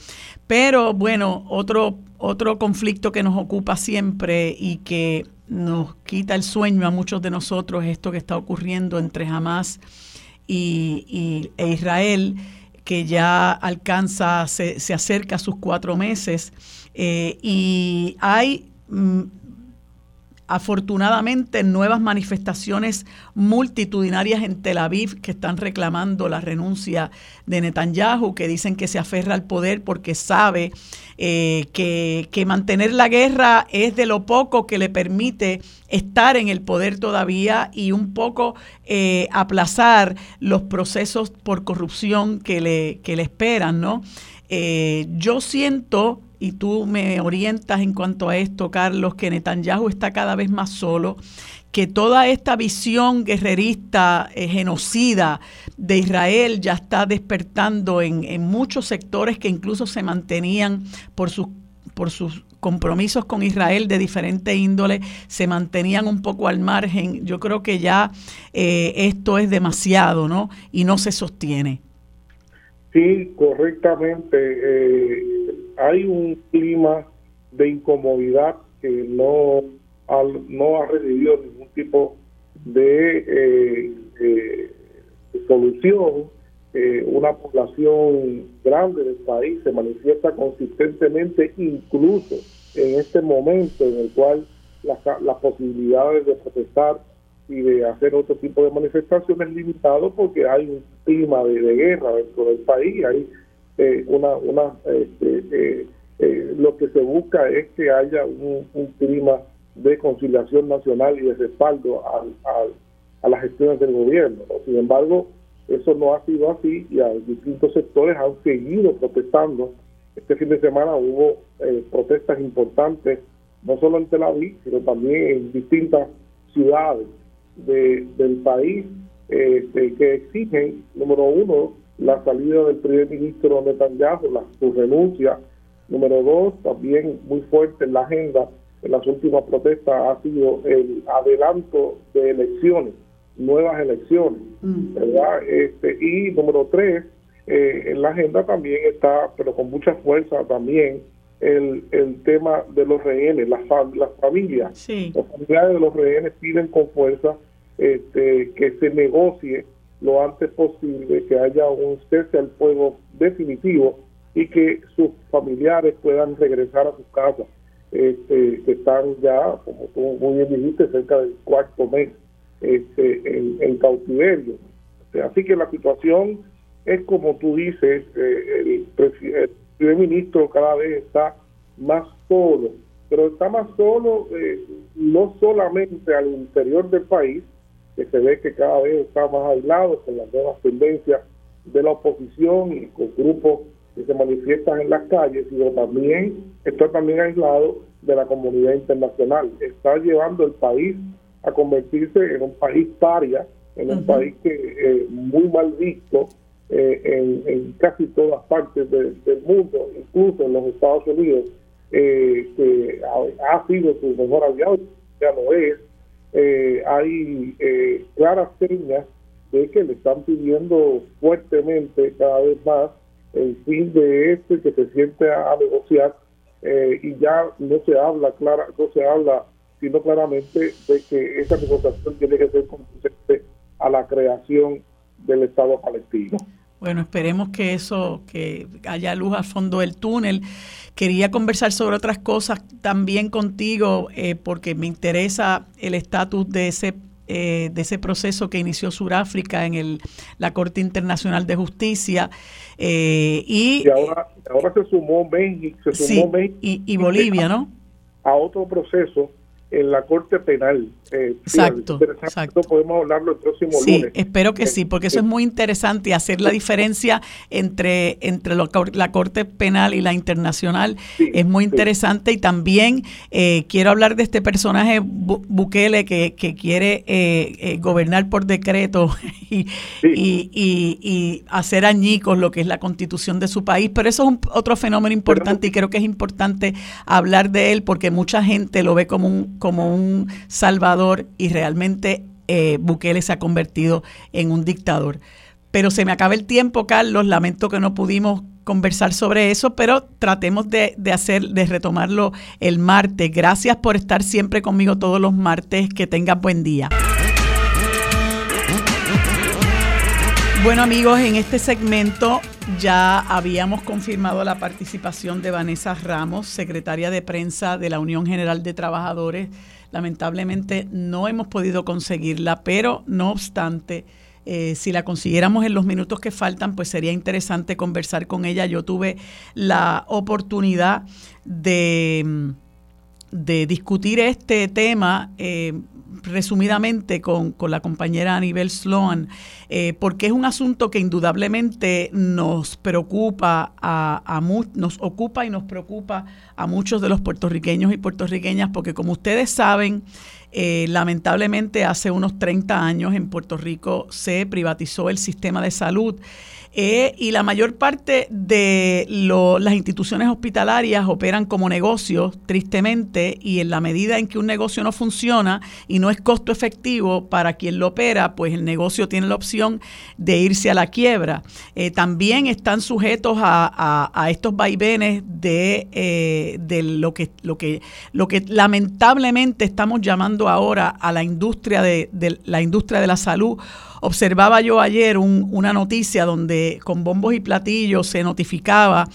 Pero bueno, otro, otro conflicto que nos ocupa siempre y que nos quita el sueño a muchos de nosotros es esto que está ocurriendo entre Hamas y, e Israel, que ya alcanza, se, se acerca a sus cuatro meses. Eh, y hay mm, afortunadamente nuevas manifestaciones multitudinarias en Tel Aviv que están reclamando la renuncia de Netanyahu, que dicen que se aferra al poder porque sabe eh, que, mantener la guerra es de lo poco que le permite estar en el poder todavía y un poco eh, aplazar los procesos por corrupción que le, que le esperan, ¿no? Eh, yo siento y tú me orientas en cuanto a esto, Carlos, que Netanyahu está cada vez más solo, que toda esta visión guerrerista, eh, genocida de Israel ya está despertando en, muchos sectores que incluso se mantenían por sus, por sus compromisos con Israel de diferente índole, se mantenían un poco al margen. Yo creo que ya eh, esto es demasiado, ¿no? Y no se sostiene. Sí, correctamente. Eh hay un clima de incomodidad que no ha, no ha recibido ningún tipo de, eh, eh, solución. Eh, una población grande del país se manifiesta consistentemente, incluso en este momento en el cual las, las posibilidades de protestar y de hacer otro tipo de manifestaciones limitado porque hay un clima de, de guerra dentro del país, hay una, una este, lo que se busca es que haya un, clima de conciliación nacional y de respaldo a las gestiones del gobierno. Sin embargo, eso no ha sido así y a distintos sectores han seguido protestando. Este fin de semana hubo eh, protestas importantes, no solo en Tel Aviv, sino también en distintas ciudades del país este, que exigen, número uno, la salida del primer ministro Netanyahu, la, su renuncia. Número dos, también muy fuerte en la agenda en las últimas protestas ha sido el adelanto de elecciones nuevas elecciones, mm. ¿verdad? Este, y número tres, eh, en la agenda también está, pero con mucha fuerza también, el, el tema de los rehenes, las, las familias. Las familias de los rehenes piden con fuerza este, que se negocie lo antes posible, que haya un cese al fuego definitivo y que sus familiares puedan regresar a sus casas, este, que están ya, como tú muy bien dijiste, cerca del cuarto mes este, en, cautiverio. Así que la situación es como tú dices, eh, el, primer ministro cada vez está más solo, pero está más solo eh, no solamente al interior del país, que se ve que cada vez está más aislado con las nuevas tendencias de la oposición y con grupos que se manifiestan en las calles, sino también está también aislado de la comunidad internacional. Está llevando el país a convertirse en un país paria, en un país que eh, muy mal visto eh, en, casi todas partes del mundo, incluso en los Estados Unidos, eh, que ha, sido su mejor aliado, ya no es. Hay claras señas de que le están pidiendo fuertemente cada vez más el fin de este que se siente a, negociar y ya no se habla clara no se habla sino claramente de que esa negociación tiene que ser conducente a la creación del Estado palestino. Bueno, esperemos que eso, que haya luz al fondo del túnel. Quería conversar sobre otras cosas también contigo, eh, porque me interesa el estatus de ese eh, de ese proceso que inició Sudáfrica en el, la Corte Internacional de Justicia. Eh, y, ahora, ahora se sumó México, se sumó México y, y Bolivia, ¿no? A otro proceso en la Corte Penal. Eh, exacto, exacto. Podemos hablarlo el próximo sí, espero que sí, porque eso es muy interesante hacer la diferencia entre, entre la Corte Penal y la Internacional. es muy interesante y también eh, quiero hablar de este personaje Bukele que, que quiere eh, gobernar por decreto y, y, hacer añicos lo que es la constitución de su país, pero eso es un, otro fenómeno importante y creo que es importante hablar de él porque mucha gente lo ve como un como un salvador y realmente eh, Bukele se ha convertido en un dictador. Pero se me acaba el tiempo, Carlos. Lamento que no pudimos conversar sobre eso, pero tratemos de, de, hacer, de retomarlo el martes. Gracias por estar siempre conmigo todos los martes. Que tengas buen día. Bueno amigos, en este segmento ya habíamos confirmado la participación de Vanessa Ramos, secretaria de prensa de la Unión General de Trabajadores. Lamentablemente no hemos podido conseguirla, pero no obstante, eh, si la consiguiéramos en los minutos que faltan, pues sería interesante conversar con ella. Yo tuve la oportunidad de, de discutir este tema. Eh, resumidamente con, la compañera Anibel Sloan, eh, porque es un asunto que indudablemente nos preocupa, a, a nos ocupa y nos preocupa a muchos de los puertorriqueños y puertorriqueñas, porque como ustedes saben, eh, lamentablemente hace unos 30 años en Puerto Rico se privatizó el sistema de salud eh, y la mayor parte de las instituciones hospitalarias operan como negocios, tristemente, y en la medida en que un negocio no funciona y no es costo efectivo para quien lo opera, pues el negocio tiene la opción de irse a la quiebra. Eh, también están sujetos a, estos vaivenes de, eh, de lo, que, lo, que, lo que lamentablemente estamos llamando ahora a la industria de la industria de la salud Observaba yo ayer una noticia donde con bombos y platillos se notificaba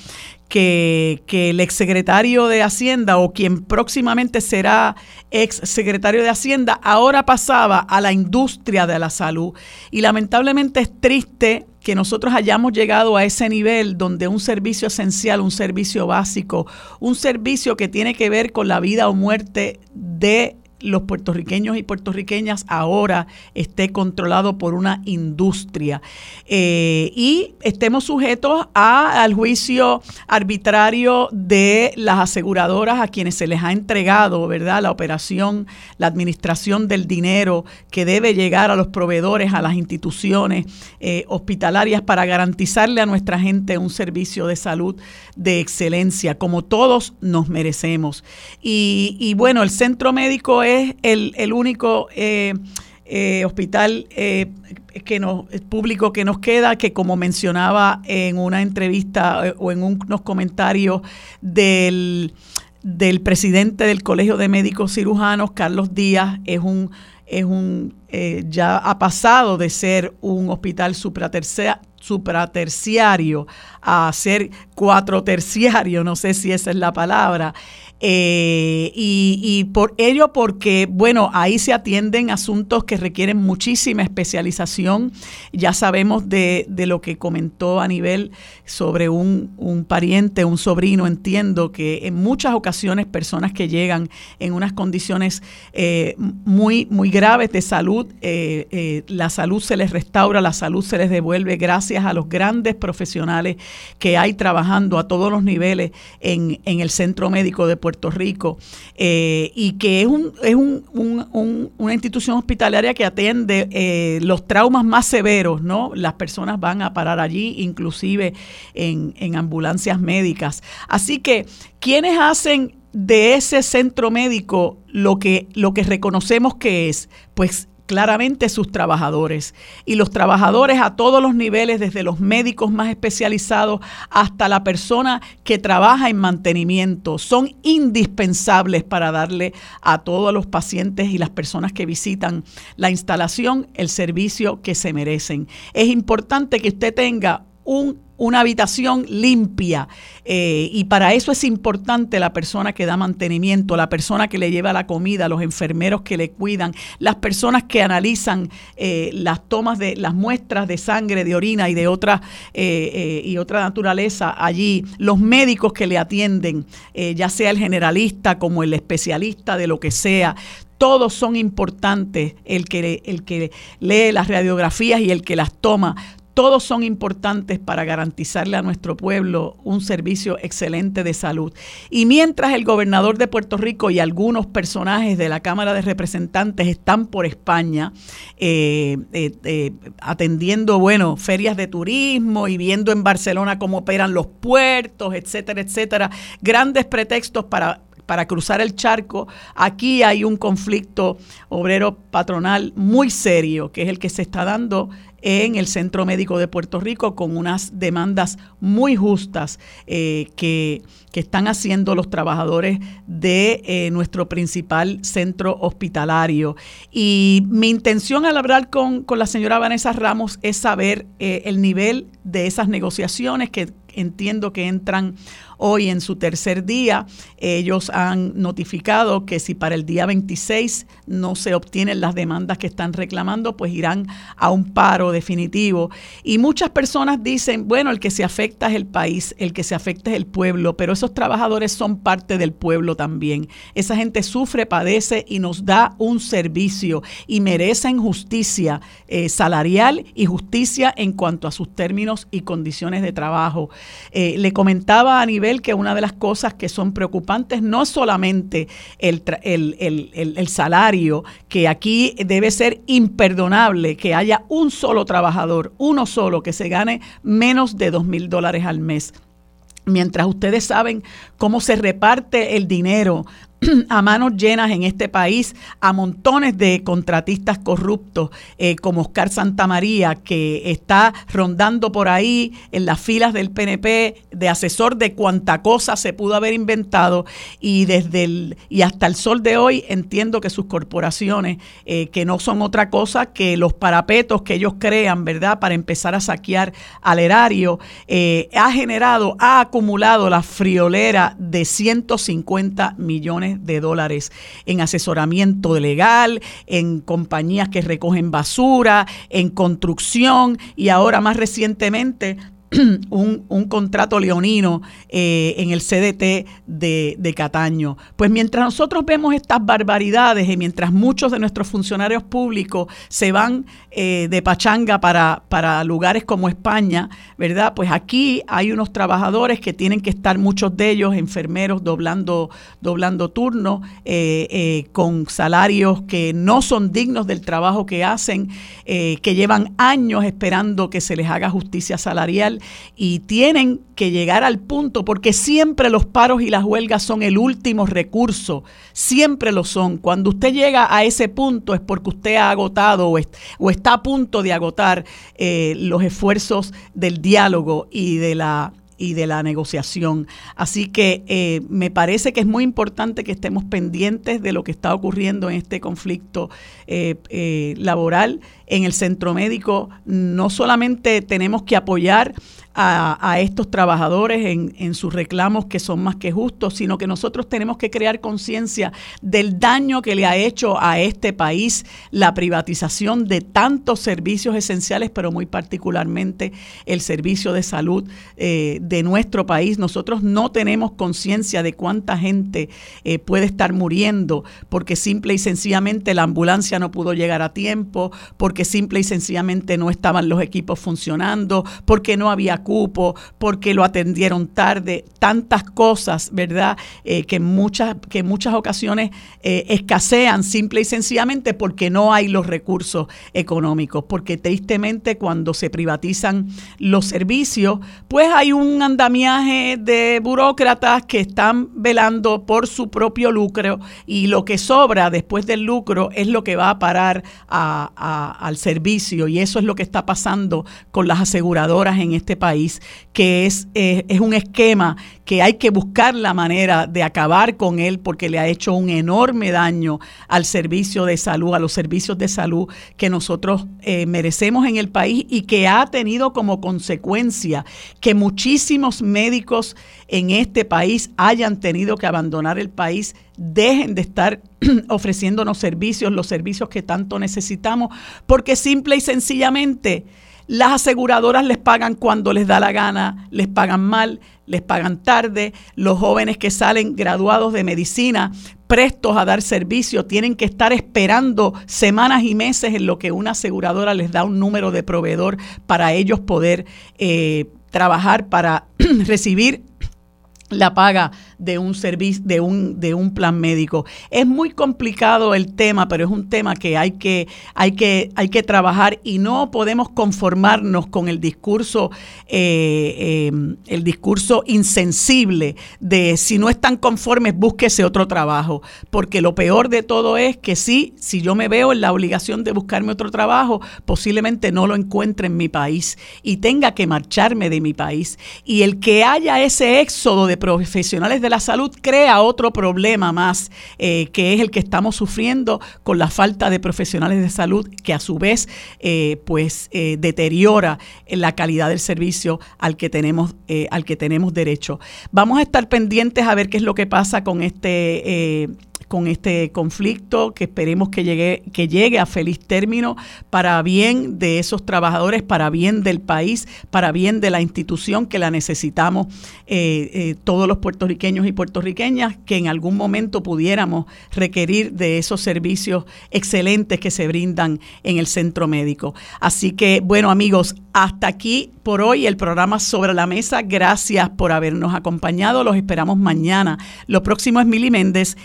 que, que, el exsecretario de Hacienda o quien próximamente será exsecretario de Hacienda ahora pasaba a la industria de la salud. Y lamentablemente es triste que nosotros hayamos llegado a ese nivel donde un servicio esencial, un servicio básico, un servicio que tiene que ver con la vida o muerte de los puertorriqueños y puertorriqueñas ahora esté controlado por una industria eh, y estemos sujetos a, al juicio arbitrario de las aseguradoras a quienes se les ha entregado, ¿verdad? La operación, la administración del dinero que debe llegar a los proveedores, a las instituciones eh, hospitalarias para garantizarle a nuestra gente un servicio de salud de excelencia, como todos nos merecemos. Y, y bueno, el centro médico es es el, único eh, eh, hospital eh, que nos, público que nos queda, que como mencionaba en una entrevista o en unos comentarios del, del presidente del Colegio de Médicos Cirujanos, Carlos Díaz, es un es un ya ha pasado de ser un hospital supraterciario a ser cuatro terciario, no sé si esa es la palabra, eh, y, por ello porque, bueno, ahí se atienden asuntos que requieren muchísima especialización. Ya sabemos de, lo que comentó a nivel sobre un, pariente, un sobrino, entiendo que en muchas ocasiones personas que llegan en unas condiciones eh, muy, muy graves de salud, eh, la salud se les restaura, la salud se les devuelve gracias a los grandes profesionales que hay trabajando a todos los niveles en, en el centro médico de Puerto Puerto Rico eh, y que es, un, es un, una institución hospitalaria que atiende eh, los traumas más severos, ¿no? Las personas van a parar allí, inclusive en, en ambulancias médicas. Así que, ¿quiénes hacen de ese centro médico lo que, lo que reconocemos que es? Pues claramente sus trabajadores. Y los trabajadores a todos los niveles, desde los médicos más especializados hasta la persona que trabaja en mantenimiento, son indispensables para darle a todos los pacientes y las personas que visitan la instalación el servicio que se merecen. Es importante que usted tenga un una habitación limpia. Eh, y para eso es importante la persona que da mantenimiento, la persona que le lleva la comida, los enfermeros que le cuidan, las personas que analizan eh, las tomas de las muestras de sangre, de orina y de otra, eh, y otra naturaleza allí, los médicos que le atienden, ya sea el generalista como el especialista de lo que sea todos son importantes, el que, el que lee las radiografías y el que las toma, todos son importantes para garantizarle a nuestro pueblo un servicio excelente de salud. Y mientras el gobernador de Puerto Rico y algunos personajes de la Cámara de Representantes están por España eh, eh, eh, atendiendo, bueno, ferias de turismo y viendo en Barcelona cómo operan los puertos, etcétera, etcétera, grandes pretextos para para cruzar el charco, aquí hay un conflicto obrero patronal muy serio, que es el que se está dando en el Centro Médico de Puerto Rico con unas demandas muy justas eh, que, están haciendo los trabajadores de eh, nuestro principal centro hospitalario. Y mi intención al hablar con, la señora Vanessa Ramos es saber eh, el nivel de esas negociaciones que entiendo que entran hoy en su tercer día. Ellos han notificado que si para el día 26 no se obtienen las demandas que están reclamando, pues irán a un paro definitivo. Y muchas personas dicen, bueno, el que se afecta es el país, el que se afecta es el pueblo, pero esos trabajadores son parte del pueblo también. Esa gente sufre, padece y nos da un servicio y merecen justicia eh, salarial y justicia en cuanto a sus términos y condiciones de trabajo. Eh, le comentaba a nivel que una de las cosas que son preocupantes no solamente el, el, salario, que aquí debe ser imperdonable que haya un solo trabajador, uno solo, que se gane menos de dos mil dólares al mes. Mientras ustedes saben cómo se reparte el dinero a manos llenas en este país a montones de contratistas corruptos eh, como Oscar Santamaría, que está rondando por ahí en las filas del PNP de asesor de cuánta cosa se pudo haber inventado y desde el y hasta el sol de hoy entiendo que sus corporaciones eh, que no son otra cosa que los parapetos que ellos crean, ¿verdad? Para empezar a saquear al erario, eh, ha generado, ha acumulado la friolera de 150 millones de dólares en asesoramiento legal, en compañías que recogen basura, en construcción y ahora más recientemente un, un, contrato leonino eh, en el CDT de, de, Cataño. Pues mientras nosotros vemos estas barbaridades y mientras muchos de nuestros funcionarios públicos se van eh, de pachanga para, para lugares como España, ¿verdad? Pues aquí hay unos trabajadores que tienen que estar, muchos de ellos enfermeros, doblando, doblando turnos, eh, con salarios que no son dignos del trabajo que hacen, que llevan años esperando que se les haga justicia salarial y tienen que llegar al punto, porque siempre los paros y las huelgas son el último recurso, siempre lo son. Cuando usted llega a ese punto es porque usted ha agotado o, está a punto de agotar eh, los esfuerzos del diálogo y de la y de la negociación. Así que eh, me parece que es muy importante que estemos pendientes de lo que está ocurriendo en este conflicto eh, laboral en el centro médico. No solamente tenemos que apoyar a, estos trabajadores en, sus reclamos que son más que justos, sino que nosotros tenemos que crear conciencia del daño que le ha hecho a este país la privatización de tantos servicios esenciales, pero muy particularmente el servicio de salud eh, de nuestro país. Nosotros no tenemos conciencia de cuánta gente eh, puede estar muriendo porque simple y sencillamente la ambulancia no pudo llegar a tiempo, porque simple y sencillamente no estaban los equipos funcionando, porque no había cupo, porque lo atendieron tarde, tantas cosas, ¿verdad? Eh, que, muchas, que en muchas ocasiones eh, escasean simple y sencillamente porque no hay los recursos económicos, porque tristemente cuando se privatizan los servicios, pues hay un andamiaje de burócratas que están velando por su propio lucro y lo que sobra después del lucro es lo que va a parar al servicio y eso es lo que está pasando con las aseguradoras en este país que es, eh, es un esquema que hay que buscar la manera de acabar con él porque le ha hecho un enorme daño al servicio de salud, a los servicios de salud que nosotros eh, merecemos en el país y que ha tenido como consecuencia que muchísimos médicos en este país hayan tenido que abandonar el país, dejen de estar ofreciéndonos servicios, los servicios que tanto necesitamos, porque simple y sencillamente las aseguradoras les pagan cuando les da la gana, les pagan mal, les pagan tarde. Los jóvenes que salen graduados de medicina prestos a dar servicio tienen que estar esperando semanas y meses en lo que una aseguradora les da un número de proveedor para ellos poder eh, trabajar para recibir la paga de un servicio, de un, de un plan médico. Es muy complicado el tema, pero es un tema que hay que, hay que, hay que trabajar y no podemos conformarnos con el discurso, eh, eh, el discurso insensible de si no están conformes, búsquese otro trabajo. Porque lo peor de todo es que sí, si yo me veo en la obligación de buscarme otro trabajo, posiblemente no lo encuentre en mi país y tenga que marcharme de mi país. Y el que haya ese éxodo de profesionales la salud crea otro problema más, eh, que es el que estamos sufriendo con la falta de profesionales de salud, que a su vez eh, pues eh, deteriora la calidad del servicio al que tenemos al que tenemos derecho. Vamos a estar pendientes a ver qué es lo que pasa con este con este conflicto, que esperemos que llegue, que llegue a feliz término para bien de esos trabajadores, para bien del país, para bien de la institución que la necesitamos eh, eh, todos los puertorriqueños y puertorriqueñas, que en algún momento pudiéramos requerir de esos servicios excelentes que se brindan en el centro médico. Así que, bueno amigos, hasta aquí por hoy el programa Sobre la Mesa. Gracias por habernos acompañado. Los esperamos mañana. Lo próximo es Mili Méndez